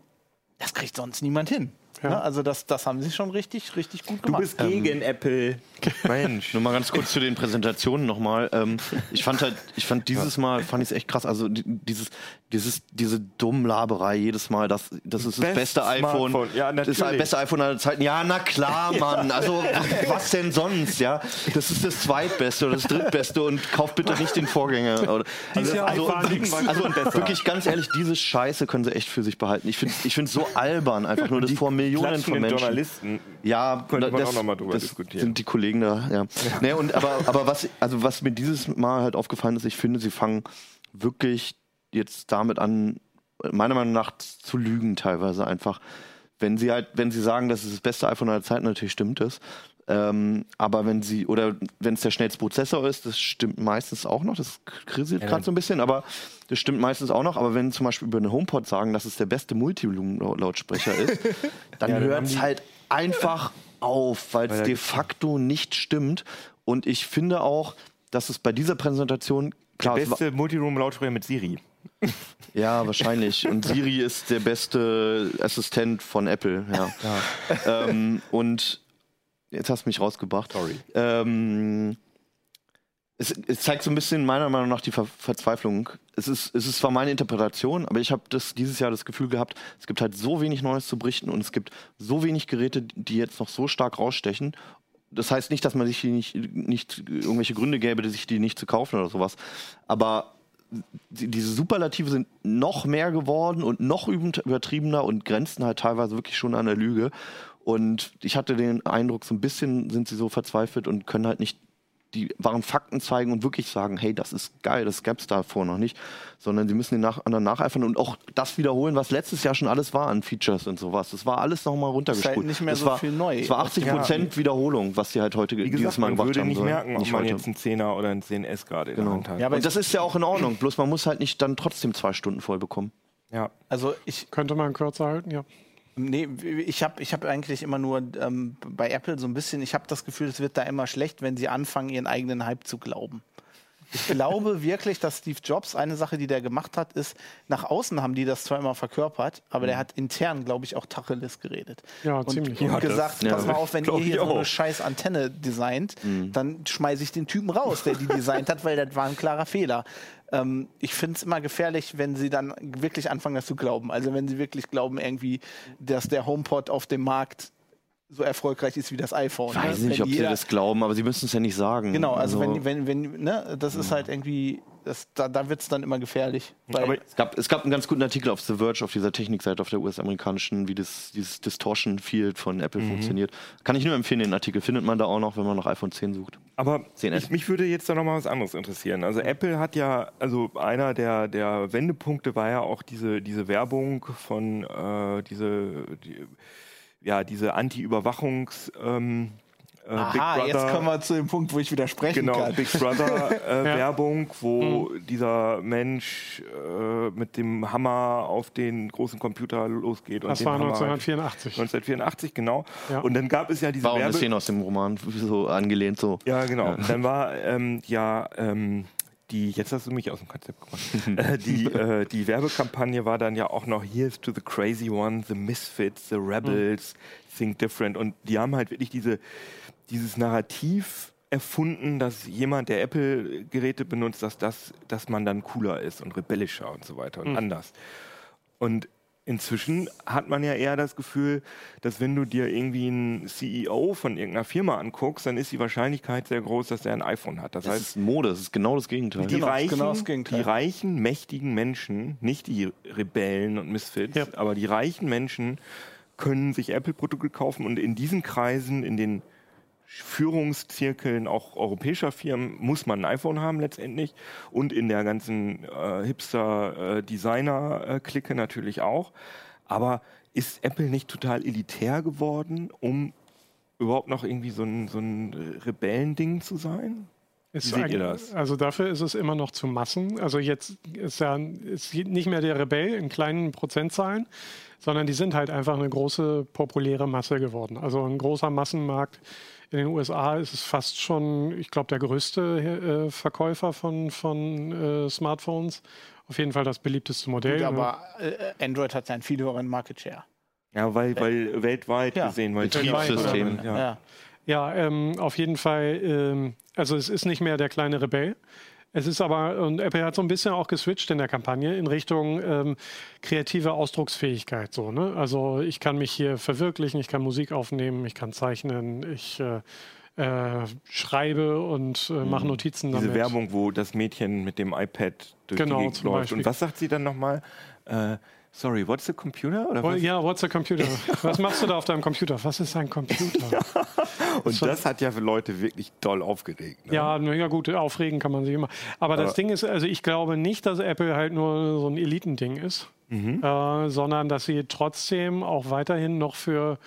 das kriegt sonst niemand hin. Ne? Also das, das haben sie schon richtig, richtig gut Du gemacht. bist gegen Apple. Mensch. Nur mal ganz kurz zu den Präsentationen nochmal. Ähm, ich fand halt, ich fand dieses Mal, fand ich es echt krass. Also die- dieses, dieses, diese Dummlaberei jedes Mal, das, das ist das Best beste iPhone. Smartphone. Ja, das ist das natürlich. beste iPhone aller Zeiten. Ja, na klar, <laughs> Mann. Also was denn sonst? Ja, das ist das zweitbeste oder das drittbeste und kauft bitte nicht den Vorgänger. Oder, also, Jahr also, nix. also wirklich ganz ehrlich, diese Scheiße können sie echt für sich behalten. Ich finde, ich finde so albern einfach nur das vor Millionen von Menschen. Journalisten Ja, Könnte man das, auch noch mal drüber das diskutieren. sind die Kollegen da, ja. Nee, und, aber aber was, also was mir dieses Mal halt aufgefallen ist, ich finde, sie fangen wirklich jetzt damit an, meiner Meinung nach zu lügen teilweise einfach. Wenn sie halt, wenn sie sagen, das ist das beste iPhone aller Zeiten, natürlich stimmt es. Ähm, aber wenn sie, oder wenn es der schnellste Prozessor ist, das stimmt meistens auch noch, das kriselt gerade so ein bisschen, aber das stimmt meistens auch noch. Aber wenn zum Beispiel über eine HomePod sagen, dass es der beste Multilumen-Lautsprecher ist, <laughs> dann dann hört es halt einfach auf, weil es de facto nicht stimmt. Und ich finde auch, dass es bei dieser Präsentation klar es war- Beste Multiroom-Lautsprecher mit Siri. <laughs> ja, wahrscheinlich. Und Siri ist der beste Assistent von Apple, ja. <laughs> Ähm, und jetzt hast du mich rausgebracht. Sorry. Ähm, es, es zeigt so ein bisschen meiner Meinung nach die Ver Verzweiflung. Es ist, es ist zwar meine Interpretation, aber ich habe dieses Jahr das Gefühl gehabt, es gibt halt so wenig Neues zu berichten und es gibt so wenig Geräte, die jetzt noch so stark rausstechen. Das heißt nicht, dass man sich die nicht, nicht irgendwelche Gründe gäbe, sich die nicht zu kaufen oder sowas. Aber diese Superlative sind noch mehr geworden und noch übertriebener und grenzen halt teilweise wirklich schon an der Lüge. Und ich hatte den Eindruck, so ein bisschen sind sie so verzweifelt und können halt nicht die wahren Fakten zeigen und wirklich sagen, hey, das ist geil, das gab's davor noch nicht, sondern sie müssen den nach, anderen nacheifern und auch das wiederholen, was letztes Jahr schon alles war an Features und sowas. Das war alles nochmal runtergespult. Ist halt nicht mehr Es so war, viel neu. Es war 80 Prozent Wiederholung, was sie halt heute Wie dieses gesagt, Mal man gemacht würde haben. nicht sollen. merken, ob Nicht man heute. jetzt einen 10er oder einen 10S gerade in Genau. der Hand hat. Ja, aber Und das ist ja auch in Ordnung, bloß man muss halt nicht dann trotzdem zwei Stunden voll bekommen. ja. Also ich, Könnte man kürzer halten, ja. Nee, ich habe ich hab eigentlich immer nur ähm, bei Apple so ein bisschen, ich habe das Gefühl, es wird da immer schlecht, wenn sie anfangen, ihren eigenen Hype zu glauben. Ich glaube wirklich, dass Steve Jobs, eine Sache, die der gemacht hat, ist, nach außen haben die das zwar immer verkörpert, aber der hat intern, glaube ich, auch Tacheles geredet. Ja, und, ziemlich. Und Ja, das- gesagt, ja, pass mal auf, wenn ihr hier so eine scheiß Antenne designt, dann schmeiße ich den Typen raus, der die designt hat, weil das war ein klarer Fehler. Ähm, ich finde es immer gefährlich, wenn sie dann wirklich anfangen, das zu glauben. Also wenn sie wirklich glauben, irgendwie, dass der HomePod auf dem Markt so erfolgreich ist wie das iPhone. Ich weiß ne? nicht, Wenn ob sie das glauben, aber sie müssen es ja nicht sagen. Genau, also, wenn, wenn, wenn, ne, das ist halt irgendwie, das, da, da wird es dann immer gefährlich. Weil, Aber Es gab, es gab einen ganz guten Artikel auf The Verge, auf dieser Technikseite, auf der US-amerikanischen, wie das, dieses Distortion Field von Apple Mhm. funktioniert. Kann ich nur empfehlen, den Artikel. Findet man da auch noch, wenn man nach iPhone 10 sucht. Aber 10S. ich, mich würde jetzt da noch mal was anderes interessieren. Also Apple hat ja, also einer der, der Wendepunkte war ja auch diese, diese Werbung von äh, diese, die, ja, diese Anti-Überwachungs ähm, äh, Big aha, Brother. jetzt kommen wir zu dem Punkt, wo ich widersprechen Genau, kann. Big Brother <laughs> äh, Ja. Werbung, wo dieser Mensch äh, mit dem Hammer auf den großen Computer losgeht. Und Das den war Hammer 1984. 1984, genau. Ja. Und dann gab es ja diese War auch eine Werbe Szene aus dem Roman, so angelehnt so. ja, genau. Und dann war ähm, ja ähm, die, jetzt hast du mich aus dem Konzept gebracht. <laughs> äh, die, äh, die Werbekampagne war dann ja auch noch Here's to the Crazy One, The Misfits, The Rebels, Think Different. Und die haben halt wirklich diese, dieses Narrativ erfunden, dass jemand, der Apple-Geräte benutzt, dass, das, dass man dann cooler ist und rebellischer und so weiter und anders. Und inzwischen hat man ja eher das Gefühl, dass wenn du dir irgendwie einen CEO von irgendeiner Firma anguckst, dann ist die Wahrscheinlichkeit sehr groß, dass er ein iPhone hat. Das, Das heißt, ist Mode, das ist genau das Gegenteil. die, Genau, reichen, genau das Gegenteil. die reichen, mächtigen Menschen, nicht die Rebellen und Misfits, Ja. aber die reichen Menschen können sich Apple-Produkte kaufen und in diesen Kreisen, in den Führungszirkeln auch europäischer Firmen muss man ein iPhone haben letztendlich und in der ganzen äh, Hipster-Designer-Clique natürlich auch. Aber ist Apple nicht total elitär geworden, um überhaupt noch irgendwie so ein, so ein Rebellending zu sein? Ist Wie seht ihr das? Also dafür ist es immer noch zu Massen. Also jetzt ist ja ist nicht mehr der Rebell in kleinen Prozentzahlen, sondern die sind halt einfach eine große populäre Masse geworden. Also ein großer Massenmarkt. In den USA ist es fast schon, ich glaube, der größte äh, Verkäufer von, von äh, Smartphones. Auf jeden Fall das beliebteste Modell. Gut, aber äh, Android hat ja einen viel höheren Market Share. Ja, weil, weil weltweit Ja. gesehen, weil Betriebssystem. Ja. Ja. Ja, ähm, auf jeden Fall. Ähm, also es ist nicht mehr der kleine Rebell. Es ist aber, und Apple hat so ein bisschen auch geswitcht in der Kampagne in Richtung ähm, kreative Ausdrucksfähigkeit. So, ne? Also ich kann mich hier verwirklichen, ich kann Musik aufnehmen, ich kann zeichnen, ich äh, äh, schreibe und äh, mache Notizen Diese damit. Werbung, wo das Mädchen mit dem iPad durch Genau, die Gegend läuft. Und was sagt sie dann nochmal? Äh, Sorry, what's the computer? Oder was? Ja, what's a computer? <laughs> Was machst du da auf deinem Computer? Was ist ein Computer? Und das hat ja für Leute wirklich doll aufgeregt. Ne? Ja, na ja gut, aufregen kann man sich immer. Aber das Aber- Ding ist, also ich glaube nicht, dass Apple halt nur so ein Elitending ist, Mhm. äh, sondern dass sie trotzdem auch weiterhin noch für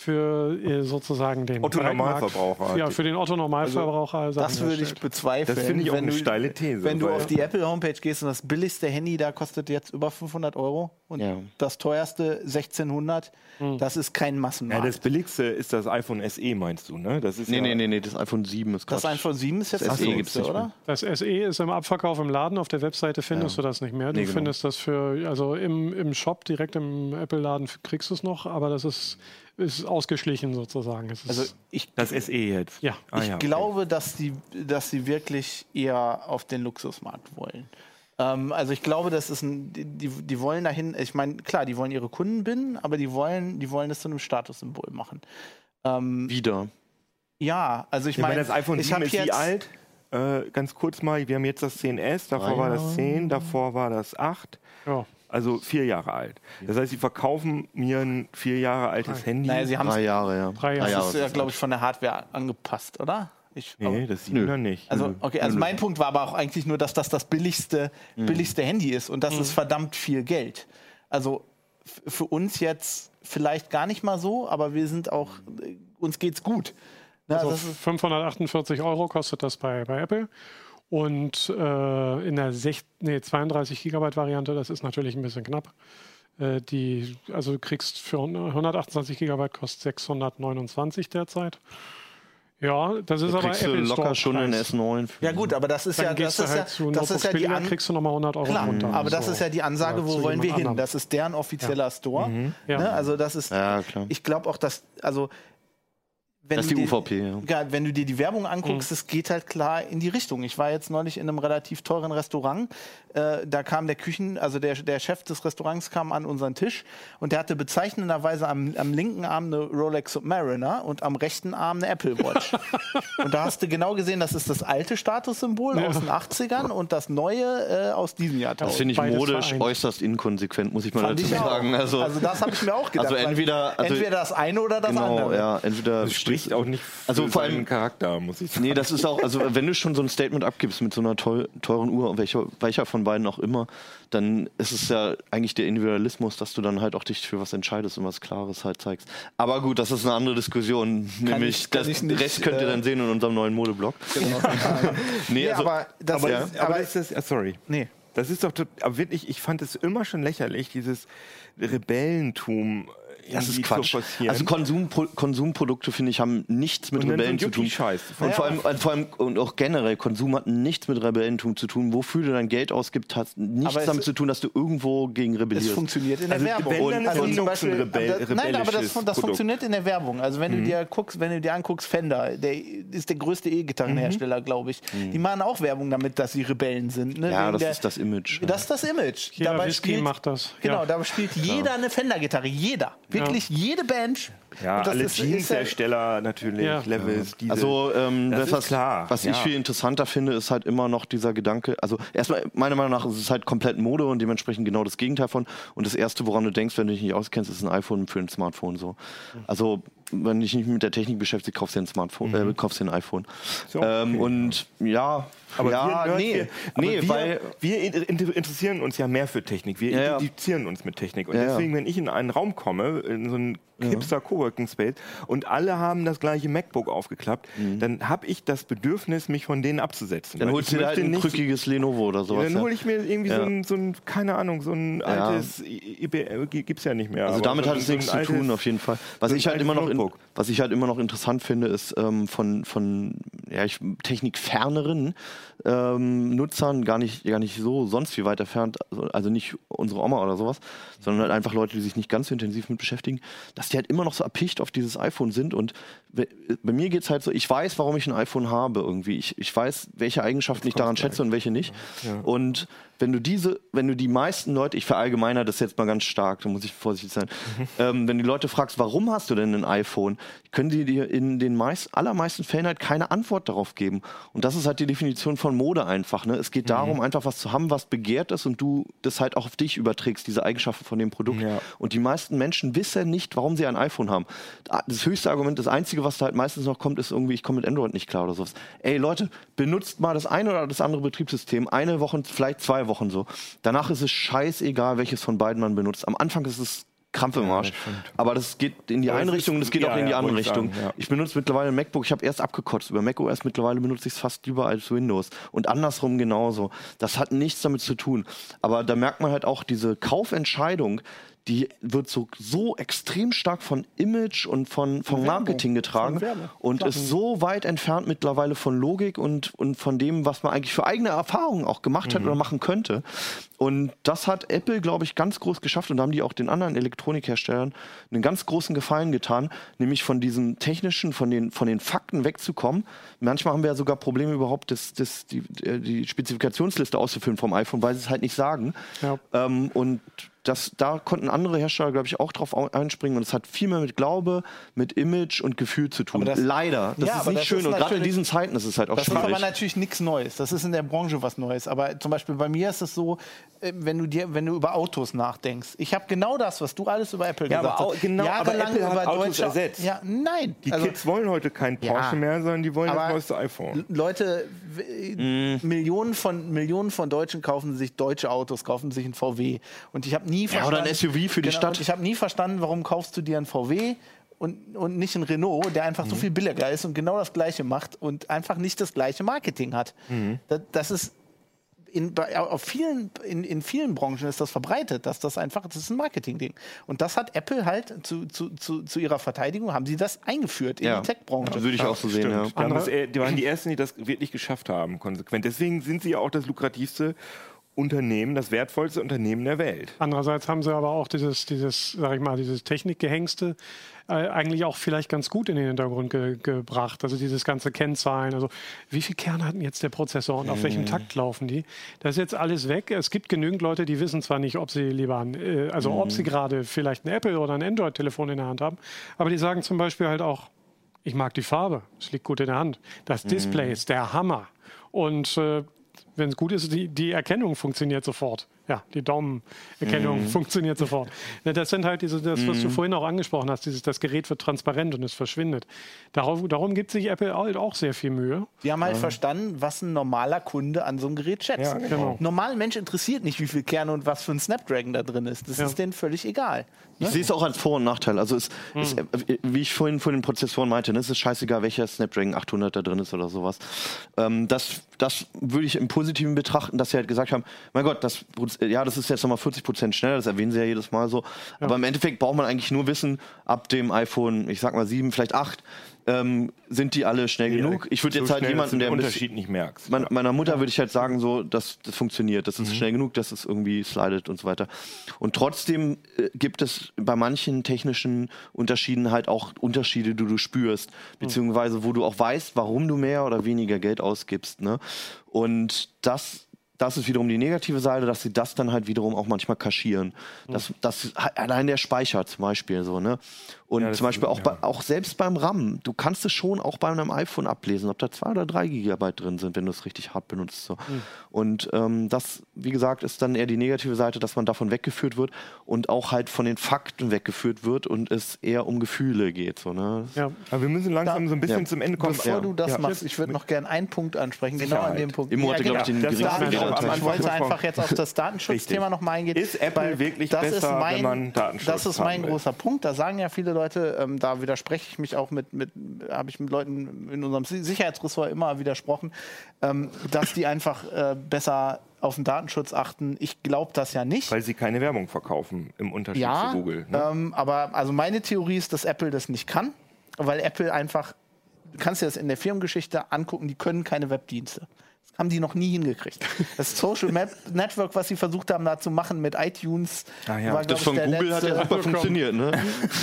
für äh, sozusagen den Otto-Normalverbraucher. Breitenmarkt- Ja, für den Otto-Normalverbraucher. Sachen Das würde ich bezweifeln. Das finde ich auch eine du- steile These. Wenn du auf die Apple-Homepage gehst und das billigste Handy da kostet jetzt über 500 Euro und Ja. das teuerste 1600, Hm. das ist kein ja, Massenmarkt. das billigste ist das iPhone SE, meinst du, ne? Das ist Nee, ja, nee, nee, nee, das iPhone 7 ist das Quatsch. iPhone 7 ist jetzt Das das SE gibt's nicht oder? Das SE ist im Abverkauf im Laden, auf der Webseite findest du das nicht mehr. Du Nee, genau. findest das für, also im, im Shop, direkt im Apple-Laden kriegst du es noch, aber das ist, ist ausgeschlichen sozusagen. Es ist, Also ich, Das SE jetzt. Ja. Ah, ich ja, okay. glaube, dass die, dass sie wirklich eher auf den Luxusmarkt wollen. Ähm, also ich glaube, das ist ein, die, die wollen dahin, ich meine, klar, die wollen ihre Kunden binden, aber die wollen, die wollen das zu einem Statussymbol machen. Ähm, Wieder. ja, also ich Ich meine, das iPhone ich 7 habe ist wie jetzt, alt? Äh, ganz kurz mal, wir haben jetzt das 10S, davor Drei war das 10, davor war das 8. ja. Also vier Jahre alt. Das heißt, sie verkaufen mir ein vier Jahre altes Handy. naja, sie haben Drei Jahre, ja. Drei Jahre. das ist ja, glaube ich, von der Hardware angepasst, oder? Ich, nee, das 7er nicht. Also, okay, also mein Punkt war aber auch eigentlich nur, dass das das billigste, billigste Handy ist und das ist verdammt viel Geld. Also für uns jetzt vielleicht gar nicht mal so, aber wir sind auch, uns geht's gut. Ne, Also das ist, 548 Euro kostet das bei, bei Apple. Und äh, in der nee, 32 Gigabyte Variante, das ist natürlich ein bisschen knapp. Äh, die, also du kriegst für 128 Gigabyte kostet 629 derzeit. Ja, das ist Da aber kriegst du Apple locker Store schon einen Preis. S9. Für. ja gut, aber das ist Dann ja, das du ist halt ja, zu das ist ja die An kriegst du nochmal 100 Euro Klar, runter. aber das So. ist ja die Ansage, wo wollen wir hin? Das ist deren offizieller Store. Ja. Ne? Also das ist, Ja, klar. ich glaube auch, dass, also Das ist die dir- UVP, ja. Ja, wenn du dir die Werbung anguckst, Mhm. es geht halt klar in die Richtung. Ich war jetzt neulich in einem relativ teuren Restaurant. Äh, da kam der Küchen, also der, der Chef des Restaurants kam an unseren Tisch und der hatte bezeichnenderweise am, am linken Arm eine Rolex Submariner und am rechten Arm eine Apple Watch. <laughs> und da hast du genau gesehen, das ist das alte Statussymbol aus den 80ern und das neue äh, aus diesem Jahr. Das finde ich Beides modisch vereint. äußerst inkonsequent, muss ich mal Fand dazu sagen. Also, Also das habe ich mir auch gedacht. Also entweder- also- entweder das eine oder das genau, andere. ja, entweder Das spricht auch nicht für Also vor allem- Charakter, muss ich sagen. Nee, das ist auch, also wenn du schon so ein Statement abgibst mit so einer teu- teuren Uhr, welcher, welcher von beiden auch immer, dann ist es ja eigentlich der Individualismus, dass du dann halt auch dich für was entscheidest und was Klares halt zeigst. Aber gut, das ist eine andere Diskussion. nämlich, ich- das ich nicht, Rest könnt ihr äh, dann sehen in unserem neuen Modeblog. <laughs> nee, Nee, also, aber das aber, ist, aber aber ist das, ah, sorry. nee. Das ist doch aber wirklich, ich fand es immer schon lächerlich, dieses Rebellentum das ist Quatsch. Also Konsumpro Konsumprodukte, finde ich, haben nichts mit Und Rebellen zu tun. Yuppie-Scheiß. Und Ja. vor allem, und vor allem und auch generell, Konsum hat nichts mit Rebellentum zu tun. Wofür du dein Geld ausgibst, hat nichts damit zu tun, dass du irgendwo gegen Es rebellierst. funktioniert in der Also, Werbung. wenn, ist also Linux zum ein Beispiel, Rebell- aber das, nein, aber das, das funktioniert in der Werbung. Also Mhm. wenn du dir guckst, wenn du dir anguckst, Fender, der ist der größte E-Gitarrenhersteller, glaube ich. Die machen auch Werbung damit, dass sie Rebellen sind. Ne? Mhm. Ja, das der- ist das Image. Das ist das Image. Jeder Whisky macht das. Genau, Ja. da spielt jeder eine Fender-Gitarre. Jeder. Wirklich jede Band. Ja, alle Jeanshersteller natürlich, Ja. Levels, diese, Also ähm, das das, ist was, klar. was ja. ich viel interessanter finde, ist halt immer noch dieser Gedanke. Also erstmal meiner Meinung nach ist es halt komplett Mode und dementsprechend genau das Gegenteil von. Und das erste, woran du denkst, wenn du dich nicht auskennst, ist ein iPhone für ein Smartphone so. Also wenn du dich nicht mit der Technik beschäftigst, kaufst du dir ein Smartphone, äh, kaufst dir ein iPhone. So, okay. ähm, und ja, Aber ja, wir, nee, wir, aber nee, wir, weil wir in- interessieren uns ja mehr für Technik. Wir Ja, ja. identifizieren uns mit Technik. Und ja. deswegen, wenn ich in einen Raum komme, in so einen hipster Coworking Space und alle haben das gleiche MacBook aufgeklappt, dann habe ich das Bedürfnis, mich von denen abzusetzen. Mhm. dann holst ich du dir halt ein krückiges Lenovo oder Ja, sowas. dann ja. hole ich mir irgendwie Ja. so, ein, so ein, keine Ahnung, so ein altes IBM, gibt es ja nicht mehr. Also damit so hat es so nichts zu altes- tun, auf jeden Fall. Was so ich halt immer noch, in, was ich halt immer noch interessant finde, ist ähm, von von ja, ich, technikferneren ähm, Nutzern gar nicht gar nicht so sonst wie weit entfernt, also, also nicht unsere Oma oder sowas, sondern halt einfach Leute, die sich nicht ganz so intensiv mit beschäftigen, dass die halt immer noch so erpicht auf dieses iPhone sind und bei mir geht's halt so, ich weiß, warum ich ein iPhone habe irgendwie. Ich, ich weiß, welche Eigenschaften ich daran schätze und welche nicht. Und wenn du diese, wenn du die meisten Leute, ich verallgemeiner das jetzt mal ganz stark, da muss ich vorsichtig sein, ähm, wenn die Leute fragst, warum hast du denn ein iPhone, können die dir in den meist, allermeisten Fällen halt keine Antwort darauf geben. Und das ist halt die Definition von Mode einfach. Ne? Es geht darum, einfach was zu haben, was begehrt ist und du das halt auch auf dich überträgst, diese Eigenschaften von dem Produkt. Ja. Und die meisten Menschen wissen nicht, warum sie ein iPhone haben. Das höchste Argument, das einzige, was da halt meistens noch kommt, ist irgendwie, ich komme mit Android nicht klar oder sowas. Ey Leute, benutzt mal das eine oder das andere Betriebssystem, eine Woche, vielleicht zwei Wochen so. Danach ist es scheißegal, welches von beiden man benutzt. Am Anfang ist es Krampf im Arsch. aber das geht in die eine Richtung und es geht ja, auch in die ja, andere Richtung. sagen. Ich benutze mittlerweile MacBook. Ich habe erst abgekotzt über macOS. Mittlerweile benutze ich es fast lieber als Windows. Und andersrum genauso. Das hat nichts damit zu tun. Aber da merkt man halt auch diese Kaufentscheidung, die wird so, so extrem stark von Image und von, von Marketing getragen und ist so weit entfernt mittlerweile von Logik und, und von dem, was man eigentlich für eigene Erfahrungen auch gemacht hat oder machen könnte. Und das hat Apple, glaube ich, ganz groß geschafft und da haben die auch den anderen Elektronikherstellern einen ganz großen Gefallen getan, nämlich von diesem technischen, von den, von den Fakten wegzukommen. Manchmal haben wir ja sogar Probleme überhaupt, das, das, die, äh, die Spezifikationsliste auszufüllen vom iPhone, weil sie es halt nicht sagen. Ja. Ähm, und das, da konnten andere Hersteller, glaube ich, auch drauf au- einspringen. Und es hat viel mehr mit Glaube, mit Image und Gefühl zu tun. Aber das- Leider. Das Ja, ist aber nicht das schön. ist Und gerade in diesen Zeiten ist es halt auch Das ist schwierig. aber natürlich nichts Neues. Das ist in der Branche was Neues. Aber zum Beispiel bei mir ist es so, äh, wenn du dir, wenn du über Autos nachdenkst. Ich habe genau das, was du alles über Apple Ja, gesagt aber hast. au- genau, aber Jahrelang Apple hat über Autos deutsche- ersetzt. Ja, nein. Die Also, Kids wollen heute kein Porsche Ja. mehr, sondern die wollen Aber- das neueste iPhone. Leute, w- Millionen von Millionen von Deutschen kaufen sich deutsche Autos, kaufen sich ein VW. Und ich habe nie Ja, verstanden. oder ein SUV für die Genau, Stadt. Ich habe nie verstanden, warum kaufst du dir ein VW und, und nicht ein Renault, der einfach so Mhm. viel billiger ist und genau das Gleiche macht und einfach nicht das gleiche Marketing hat. Mhm. Das, das ist in, bei, auf vielen, in, in vielen Branchen ist das verbreitet, dass das einfach, das ist ein Marketing-Ding. Und das hat Apple halt zu, zu, zu, zu ihrer Verteidigung, haben sie das eingeführt in Ja. die Tech-Branche. Würde ich auch so sehen, ja. Die, das, die waren die Ersten, die das wirklich geschafft haben, konsequent. Deswegen sind sie ja auch das lukrativste Unternehmen, das wertvollste Unternehmen der Welt. Andererseits haben sie aber auch dieses, dieses, sag ich mal, dieses Technikgehängste äh, eigentlich auch vielleicht ganz gut in den Hintergrund ge gebracht. Also dieses ganze Kennzahlen, also wie viel Kerne hatten jetzt der Prozessor und auf welchem Takt laufen die? Das ist jetzt alles weg. Es gibt genügend Leute, die wissen zwar nicht, ob sie lieber, ein, äh, also ob sie gerade vielleicht ein Apple oder ein Android-Telefon in der Hand haben, aber die sagen zum Beispiel halt auch, ich mag die Farbe, es liegt gut in der Hand. Das Display ist der Hammer. Und äh, wenn es gut ist, die, die Erkennung funktioniert sofort. Ja, die Daumenerkennung funktioniert sofort. Ja, <laughs> das sind halt diese, das, was du vorhin auch angesprochen hast, dieses, das Gerät wird transparent und es verschwindet. Darauf, darum gibt sich Apple halt auch sehr viel Mühe. Die haben halt verstanden, was ein normaler Kunde an so einem Gerät schätzt. Ja, genau. Normaler Mensch interessiert nicht, wie viel Kerne und was für ein Snapdragon da drin ist. Das Ja. ist denen völlig egal. Ich sehe es auch als Vor- und Nachteil. Also es, es, Hm. äh, wie ich vorhin von den Prozessoren meinte, ne, es ist scheißegal, welcher Snapdragon 800 da drin ist oder sowas. Ähm, das, das würde ich im Positiven betrachten, dass sie halt gesagt haben, mein Gott, das, ja, das ist jetzt nochmal 40 Prozent schneller, das erwähnen sie ja jedes Mal so. Aber im Endeffekt braucht man eigentlich nur wissen, ab dem iPhone, ich sag mal 7, vielleicht 8, ähm, sind die alle schnell genug. Ich würde So jetzt halt jemanden, der den Unterschied nicht merkst. mein, meiner Mutter würde ich halt sagen, so, das, das funktioniert, das Mhm. ist schnell genug, dass es irgendwie slidet und so weiter. Und trotzdem äh, gibt es bei manchen technischen Unterschieden halt auch Unterschiede, die du spürst, beziehungsweise wo du auch weißt, warum du mehr oder weniger Geld ausgibst. Ne? Und das das ist wiederum die negative Seite, dass sie das dann halt wiederum auch manchmal kaschieren. Das, das allein der Speicher zum Beispiel so, ne? Und Ja, zum Beispiel ist- auch, ja. bei, auch selbst beim RAM, du kannst es schon auch bei einem iPhone ablesen, ob da zwei oder drei Gigabyte drin sind, wenn du es richtig hart benutzt. So. Und ähm, das, wie gesagt, ist dann eher die negative Seite, dass man davon weggeführt wird und auch halt von den Fakten weggeführt wird und es eher um Gefühle geht. So, ne? Ja. Aber wir müssen langsam so ein bisschen Ja. zum Ende kommen. Bevor Ja. du das Ja. machst, ich würde noch gerne einen Punkt ansprechen, genau an Sicherheit. dem Punkt. Immo hatte, glaub ich, den das geringsten darf ich wollte einfach jetzt auf das Datenschutzthema nochmal eingehen. Ist Apple wirklich das besser, ist mein, wenn man Datenschutz Das ist mein großer Punkt. Da sagen ja viele Leute, ähm, da widerspreche ich mich auch mit, mit habe ich mit Leuten in unserem Si- Sicherheitsressort immer widersprochen, ähm, dass die einfach äh, besser auf den Datenschutz achten. Ich glaube das ja nicht. Weil sie keine Werbung verkaufen, im Unterschied ja, zu Google. Ne? ähm, aber also meine Theorie ist, dass Apple das nicht kann, weil Apple einfach, du kannst dir das in der Firmengeschichte angucken, die können keine Webdienste. Haben die noch nie hingekriegt. Das Social Map <laughs> Network, was sie versucht haben, da zu machen mit iTunes, Ah ja. war, Das von ich, der Google hat ja super funktioniert, ne?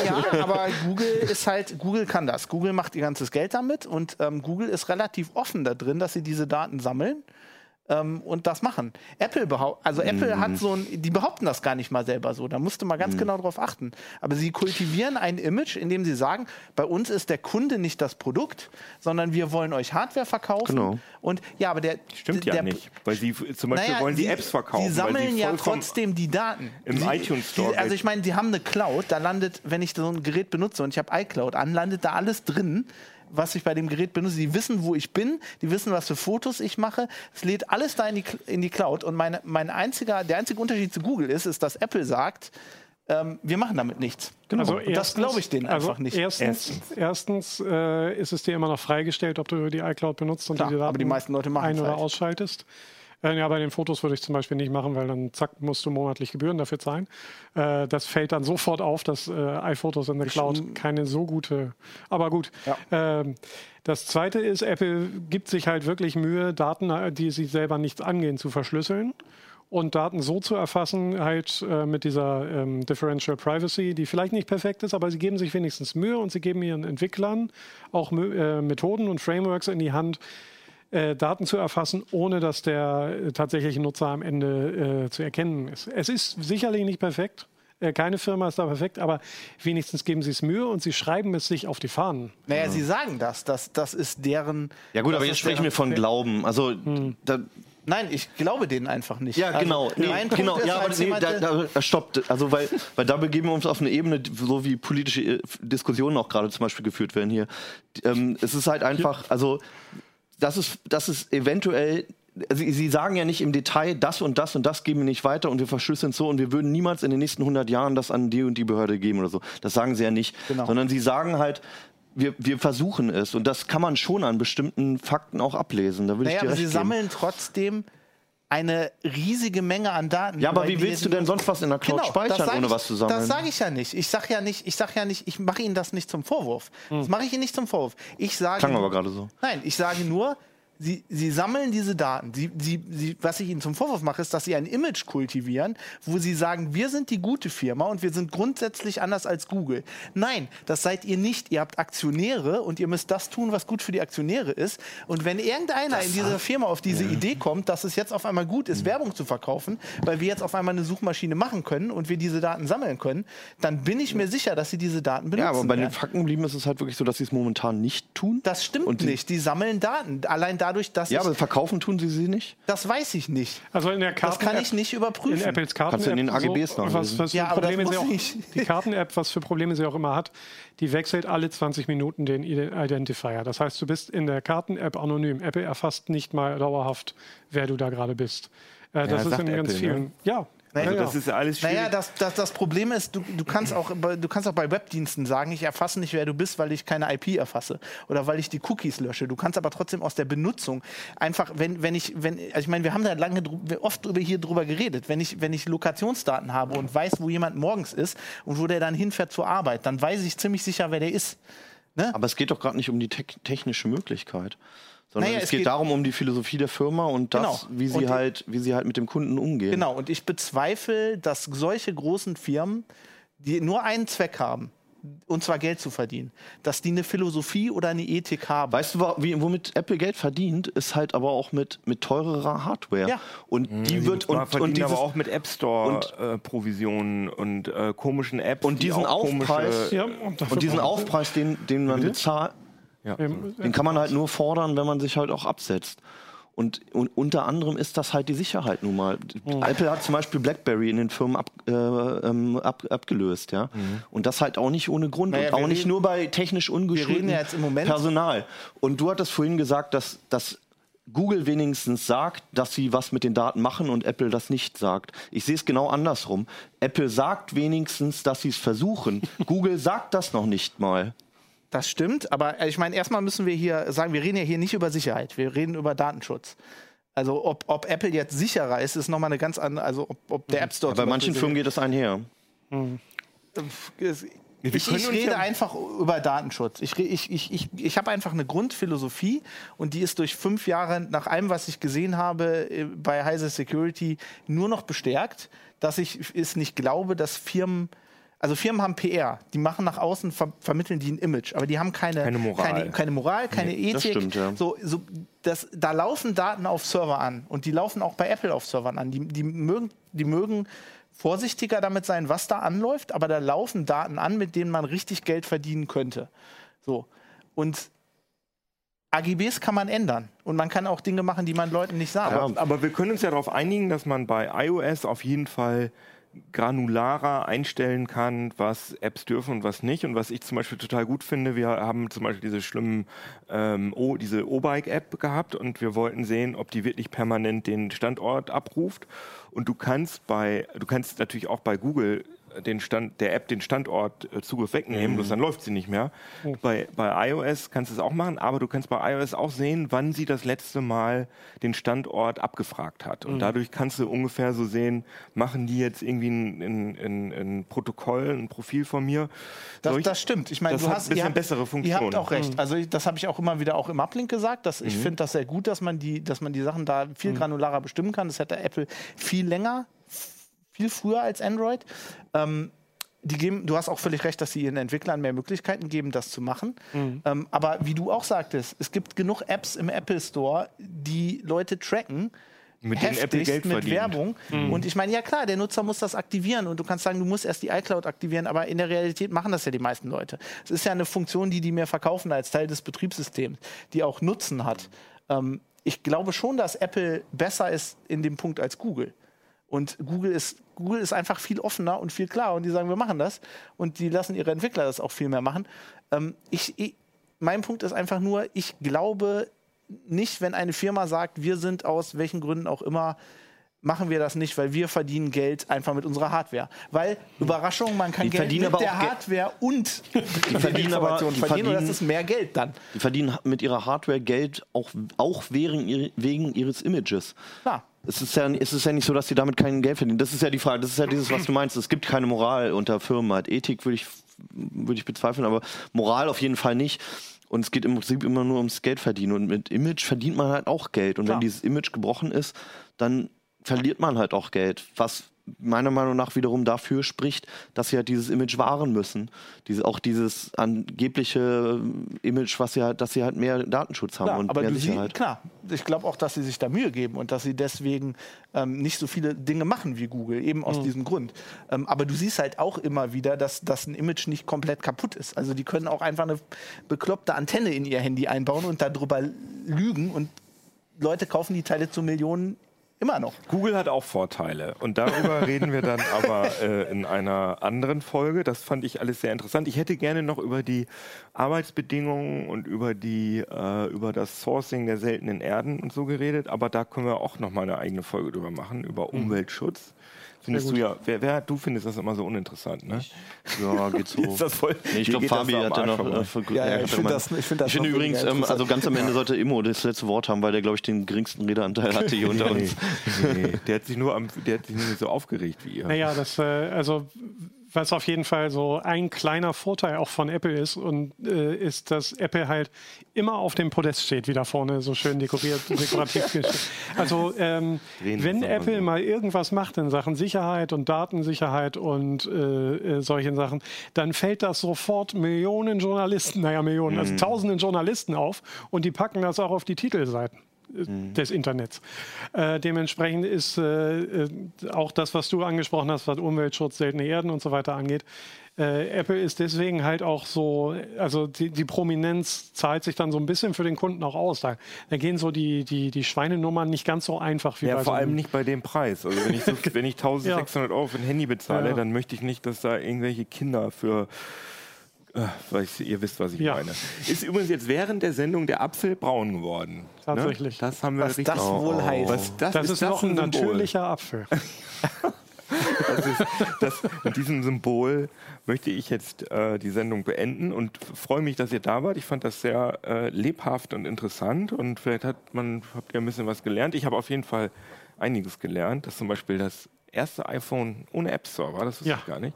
ja, aber Google ist halt, Google kann das. Google macht ihr ganzes Geld damit und ähm, Google ist relativ offen da drin, dass sie diese Daten sammeln. Ähm, und das machen. Apple behaupt, also Apple hat so ein, die behaupten das gar nicht mal selber so. Da musste man ganz genau drauf achten. Aber sie kultivieren ein Image, indem sie sagen, bei uns ist der Kunde nicht das Produkt, sondern wir wollen euch Hardware verkaufen. Genau. Und ja, aber der Stimmt der, ja nicht. Weil sie zum Beispiel naja, wollen die sie- Apps verkaufen. Sie sammeln sie ja trotzdem die Daten. im sie, iTunes Store Die, also ich meine, die haben eine Cloud, da landet, wenn ich so ein Gerät benutze und ich habe iCloud an, landet da alles drin, was ich bei dem Gerät benutze. Die wissen, wo ich bin, die wissen, was für Fotos ich mache. Es lädt alles da in die, in die Cloud. Und meine, mein einziger, der einzige Unterschied zu Google ist, ist, dass Apple sagt, ähm, wir machen damit nichts. Also und das glaube ich denen also einfach nicht. Erstens, erstens äh, ist es dir immer noch freigestellt, ob du die iCloud benutzt und Klar, die Daten aber die meisten Leute machen's ein- oder halt. ausschaltest. Äh, ja, bei den Fotos würde ich zum Beispiel nicht machen, weil dann zack, musst du monatlich Gebühren dafür zahlen. Äh, das fällt dann sofort auf, dass äh, iPhotos in der Cloud keine so gute, aber gut. Ähm, das zweite ist, Apple gibt sich halt wirklich Mühe, Daten, äh, die sie selber nicht angehen, zu verschlüsseln und Daten so zu erfassen, halt äh, mit dieser ähm, Differential Privacy, die vielleicht nicht perfekt ist, aber sie geben sich wenigstens Mühe und sie geben ihren Entwicklern auch äh, Methoden und Frameworks in die Hand, äh, Daten zu erfassen, ohne dass der äh, tatsächliche Nutzer am Ende äh, zu erkennen ist. Es ist sicherlich nicht perfekt. Äh, keine Firma ist da perfekt, aber wenigstens geben sie es Mühe und sie schreiben es sich auf die Fahnen. Naja, sie sagen das. Das, das ist deren. Ja gut, aber jetzt sprechen wir von Glauben. Also da, Nein, ich glaube denen einfach nicht. Ja, Also, genau. Nee, mein Punkt genau. ist, Ja, aber als nee, da, da, stoppt. Also, weil, weil da begeben wir uns auf eine Ebene, so wie politische Diskussionen auch gerade zum Beispiel geführt werden hier. Ähm, es ist halt einfach, also, das ist, das ist eventuell. Sie, Sie sagen ja nicht im Detail, das und das und das geben wir nicht weiter und wir verschlüsseln so und wir würden niemals in den nächsten 100 Jahren das an die und die Behörde geben oder so. Das sagen Sie ja nicht. Genau. Sondern Sie sagen halt, wir, wir versuchen es und das kann man schon an bestimmten Fakten auch ablesen. Da würde naja, ich dir aber sie geben. sammeln trotzdem eine riesige Menge an Daten. Ja, aber wie willst du denn sonst was in der Cloud Genau, speichern, ohne ich, was zu sammeln? Das sage ich ja nicht. Ich sage ja nicht, ich sage ja nicht, ich mache Ihnen das nicht zum Vorwurf. Das mache ich Ihnen nicht zum Vorwurf. Ich sage Klang aber gerade so. Nein, ich sage nur, Sie, sie sammeln diese Daten. Sie, sie, sie, was ich Ihnen zum Vorwurf mache, ist, dass Sie ein Image kultivieren, wo Sie sagen, wir sind die gute Firma und wir sind grundsätzlich anders als Google. Nein, das seid ihr nicht. Ihr habt Aktionäre und ihr müsst das tun, was gut für die Aktionäre ist. Und wenn irgendeiner in dieser Firma auf diese Idee kommt, dass es jetzt auf einmal gut ist, Werbung zu verkaufen, weil wir jetzt auf einmal eine Suchmaschine machen können und wir diese Daten sammeln können, dann bin ich mir sicher, dass Sie diese Daten benutzen Ja, aber bei den werden. Fakten geblieben ist es halt wirklich so, dass sie es momentan nicht tun. Das stimmt Und nicht. Die sammeln Daten. Allein dadurch, dass Ja, ich aber verkaufen tun sie sie nicht. Das weiß ich nicht. Also in der Das Karten kann ich nicht In überprüfen. Apples Karten Kannst du in den AGBs so, was, nachlesen. was für Ja, aber das Probleme sie muss auch, ich. Die Karten-App, was für Probleme sie auch immer hat, die wechselt alle 20 Minuten den Ide- Identifier. Das heißt, du bist in der Karten-App anonym. Apple erfasst nicht mal dauerhaft, wer du da gerade bist. Äh, das ist in ganz Apple, vielen. ne? Ja. Also ja, ja. Das ist ja alles schwierig. Naja, das, das, das Problem ist, du, du, kannst auch, bei- du kannst auch bei Webdiensten sagen, ich erfasse nicht, wer du bist, weil ich keine IP erfasse oder weil ich die Cookies lösche. Du kannst aber trotzdem aus der Benutzung einfach, wenn, wenn ich, wenn, also ich meine, wir haben da lange oft drüber, hier drüber geredet. Wenn ich, wenn ich Lokationsdaten habe und weiß, wo jemand morgens ist und wo der dann hinfährt zur Arbeit, dann weiß ich ziemlich sicher, wer der ist. Aber es geht doch gerade nicht um die te technische Möglichkeit. Sondern Naja, es, es geht, geht- darum um die Philosophie der Firma und das, Genau. wie sie Und die- halt, wie sie halt mit dem Kunden umgehen. Genau, und ich bezweifle, dass solche großen Firmen, die nur einen Zweck haben, und zwar Geld zu verdienen, dass die eine Philosophie oder eine Ethik haben. Weißt du, womit Apple Geld verdient, ist halt aber auch mit, mit teurerer Hardware. Ja. Und die wird Man und, verdient und dieses, aber auch mit App Store äh, Provisionen und äh, komischen Apps. Und die diesen Aufpreis- ja, und, und diesen Aufpreis, den, den man bezahlt, Ja. Den kann man halt nur fordern, wenn man sich halt auch absetzt. Und, und unter anderem ist das halt die Sicherheit nun mal. Apple hat zum Beispiel BlackBerry in den Firmen ab, äh, ähm, ab, abgelöst, ja. Und das halt auch nicht ohne Grund Naja, und auch nicht reden- nur bei technisch ungeschultem ja Personal. Und du hattest vorhin gesagt, dass, dass Google wenigstens sagt, dass sie was mit den Daten machen und Apple das nicht sagt. Ich sehe es genau andersrum. Apple sagt wenigstens, dass sie es versuchen. <laughs> Google sagt das noch nicht mal. Das stimmt, aber äh, ich meine, erstmal müssen wir hier sagen, wir reden ja hier nicht über Sicherheit, wir reden über Datenschutz. Also ob, ob Apple jetzt sicherer ist, ist nochmal eine ganz andere, also ob, ob der App Store Bei zum manchen Firmen geht es einher. Wir Ich, ich rede ja- einfach über Datenschutz. Ich, ich, ich, ich, ich habe einfach eine Grundphilosophie und die ist durch fünf Jahre nach allem, was ich gesehen habe äh, bei Heise Security, nur noch bestärkt, dass ich es nicht glaube, dass Firmen also Firmen haben PR, die machen nach außen, ver vermitteln die ein Image, aber die haben keine, Keine Moral. keine, keine, Moral, keine Nee, das Ethik. stimmt, ja. so, so, das, da laufen Daten auf Server an und die laufen auch bei Apple auf Servern an. Die, die, mögen, die mögen vorsichtiger damit sein, was da anläuft, aber da laufen Daten an, mit denen man richtig Geld verdienen könnte. So. Und AGBs kann man ändern und man kann auch Dinge machen, die man Leuten nicht sagt. Aber, aber wir können uns ja darauf einigen, dass man bei iOS auf jeden Fall granularer einstellen kann, was Apps dürfen und was nicht. Und was ich zum Beispiel total gut finde, wir haben zum Beispiel diese schlimmen, ähm, o, diese O-Bike-App gehabt und wir wollten sehen, ob die wirklich permanent den Standort abruft. Und du kannst bei, du kannst natürlich auch bei Google den Stand, der App den Standort äh, Zugriff wegnehmen, bloß dann läuft sie nicht mehr. Bei, bei iOS kannst du es auch machen, aber du kannst bei iOS auch sehen, wann sie das letzte Mal den Standort abgefragt hat. Und dadurch kannst du ungefähr so sehen, machen die jetzt irgendwie ein, ein, ein, ein Protokoll, ein Profil von mir. Das, Solch- das stimmt. Ich meine, das du hast ein bisschen ihr habt, bessere Ihr Funktionen. habt auch recht. Also ich- das habe ich auch immer wieder auch im Uplink gesagt. Dass Mhm. Ich finde das sehr gut, dass man die, dass man die Sachen da viel granularer bestimmen kann. Das hätte Apple viel länger, viel früher als Android. Ähm, die geben, du hast auch völlig recht, dass sie ihren Entwicklern mehr Möglichkeiten geben, das zu machen. Ähm, aber wie du auch sagtest, es gibt genug Apps im Apple Store, die Leute tracken. Mit denen Apple Geld mit verdient. Werbung. Und ich meine, ja klar, der Nutzer muss das aktivieren und du kannst sagen, du musst erst die iCloud aktivieren, aber in der Realität machen das ja die meisten Leute. Es ist ja eine Funktion, die die mir verkaufen als Teil des Betriebssystems, die auch Nutzen hat. Ähm, ich glaube schon, dass Apple besser ist in dem Punkt als Google. Und Google ist, Google ist einfach viel offener und viel klarer und die sagen, wir machen das. Und die lassen ihre Entwickler das auch viel mehr machen. Ähm, ich, ich, mein Punkt ist einfach nur, ich glaube nicht, wenn eine Firma sagt, wir sind aus welchen Gründen auch immer, machen wir das nicht, weil wir verdienen Geld einfach mit unserer Hardware. Weil, Überraschung, man kann Die Geld verdienen mit der auch Ge- Hardware und die verdienen aber- die verdienen und das verdienen- ist mehr Geld dann. Die verdienen mit ihrer Hardware Geld auch, auch wegen, wegen ihres Images. Klar. Es ist, ja, es ist ja nicht so, dass sie damit kein Geld verdienen. Das ist ja die Frage. Das ist ja dieses, was du meinst. Es gibt keine Moral unter Firmen. Halt Ethik würde ich, würde ich bezweifeln, aber Moral auf jeden Fall nicht. Und es geht im Prinzip immer nur ums Geld verdienen. Und mit Image verdient man halt auch Geld. Und Klar. wenn dieses Image gebrochen ist, dann verliert man halt auch Geld. Was meiner Meinung nach wiederum dafür spricht, dass sie halt dieses Image wahren müssen. Diese, auch dieses angebliche Image, was sie halt, dass sie halt mehr Datenschutz haben Klar, und aber mehr du siehst, Sicherheit. klar, ich glaube auch, dass sie sich da Mühe geben und dass sie deswegen ähm, nicht so viele Dinge machen wie Google, eben Mhm. aus diesem Grund. Ähm, aber du siehst halt auch immer wieder, dass, dass ein Image nicht komplett kaputt ist. Also die können auch einfach eine bekloppte Antenne in ihr Handy einbauen und darüber lügen und Leute kaufen die Teile zu Millionen immer noch. Google hat auch Vorteile und darüber <laughs> reden wir dann aber äh, in einer anderen Folge. Das fand ich alles sehr interessant. Ich hätte gerne noch über die Arbeitsbedingungen und über die äh, über das Sourcing der seltenen Erden und so geredet, aber da können wir auch noch mal eine eigene Folge drüber machen über Umweltschutz. Findest du ja, wer, wer, du findest das immer so uninteressant, ne? Ja, geht so. <laughs> Ist das voll, Nee, ich glaube, Fabi hat ja Arsch noch. Äh, Ja, ja, ich hat finde das- ich find das ich noch übrigens, ähm, also ganz am Ende sollte Immo das letzte Wort haben, weil der, glaube ich, den geringsten Redeanteil hatte hier unter Nee, uns. nee, der hat sich nur am, der hat sich nur nicht so aufgeregt wie ihr. Naja, das, äh, also was auf jeden Fall so ein kleiner Vorteil auch von Apple ist und äh, ist, dass Apple halt immer auf dem Podest steht, wie da vorne so schön dekoriert, <laughs> dekorativ. Also ähm, wenn Apple mal irgendwas macht in Sachen Sicherheit und Datensicherheit und äh, äh, solchen Sachen, dann fällt das sofort Millionen Journalisten, naja Millionen, Mhm. also tausenden Journalisten auf und die packen das auch auf die Titelseiten Mhm. Des Internets. Äh, dementsprechend ist äh, äh, auch das, was du angesprochen hast, was Umweltschutz, seltene Erden und so weiter angeht. Äh, Apple ist deswegen halt auch so, also die, die Prominenz zahlt sich dann so ein bisschen für den Kunden auch aus. Da, da gehen so die, die, die Schweinenummern nicht ganz so einfach wie Ja, bei vor so allem nicht bei dem Preis. Also wenn ich, so, <laughs> wenn ich 1600 Euro für ein Handy bezahle, Ja. dann möchte ich nicht, dass da irgendwelche Kinder für weiß, ihr wisst, was ich Ja. meine. Ist übrigens jetzt während der Sendung der Apfel braun geworden. Tatsächlich. Ne? Das haben wir Was richtig. das wohl heißt. Was, das, Das ist, noch ein Symbol. natürlicher Apfel. <laughs> Das ist, das, mit diesem Symbol möchte ich jetzt äh, die Sendung beenden und freue mich, dass ihr da wart. Ich fand das sehr äh, lebhaft und interessant und vielleicht hat man, habt ihr ein bisschen was gelernt. Ich habe auf jeden Fall einiges gelernt, dass zum Beispiel das erste iPhone ohne App Store war, das wusste Ja. ich gar nicht.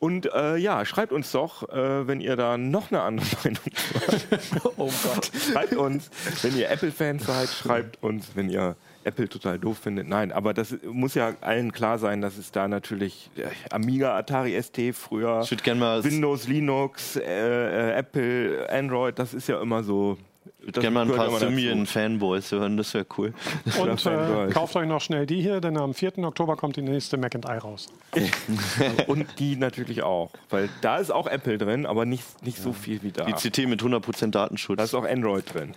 Und äh, ja, schreibt uns doch, äh, wenn ihr da noch eine andere <laughs> Meinung habt. <laughs> Oh Gott. Schreibt uns, wenn ihr Apple-Fans seid, schreibt uns, wenn ihr Apple total doof findet. Nein, aber das muss ja allen klar sein, dass es da natürlich äh, Amiga, Atari ST früher, Windows, Linux, äh, äh, Apple, Android, das ist ja immer so. Das gern mal ein paar. Symbian-Fanboys hören, das wäre cool. <laughs> Und äh, kauft euch noch schnell die hier, denn am 4. Oktober kommt die nächste Mac and I raus. <laughs> Und die natürlich auch. Weil da ist auch Apple drin, aber nicht, nicht so viel wie da. Die CT mit 100% Datenschutz. Da ist auch Android drin.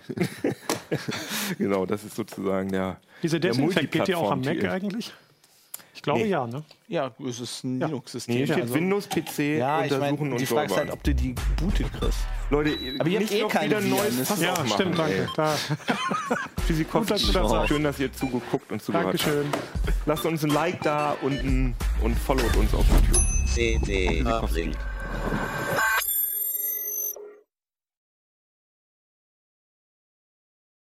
<laughs> genau, das ist sozusagen der. Diese der Desinfekt geht die auch am Mac eigentlich? Ich glaube Nee. ja, ne? Ja, es ist ein Ja. Linux-System. Nee, steht also- Windows, PC, ja, ich meine, die Frage ist halt, ob du die gebootet kriegst. Leute, Aber ihr habt nicht eh noch keine wieder neues Fass Ja, aufmachen, stimmt, danke. Da, Gut, dass du das sagst. schön, dass ihr zugeguckt und zugehört habt. Dankeschön. Lasst uns ein Like da und, ein, und followt uns auf YouTube. CD.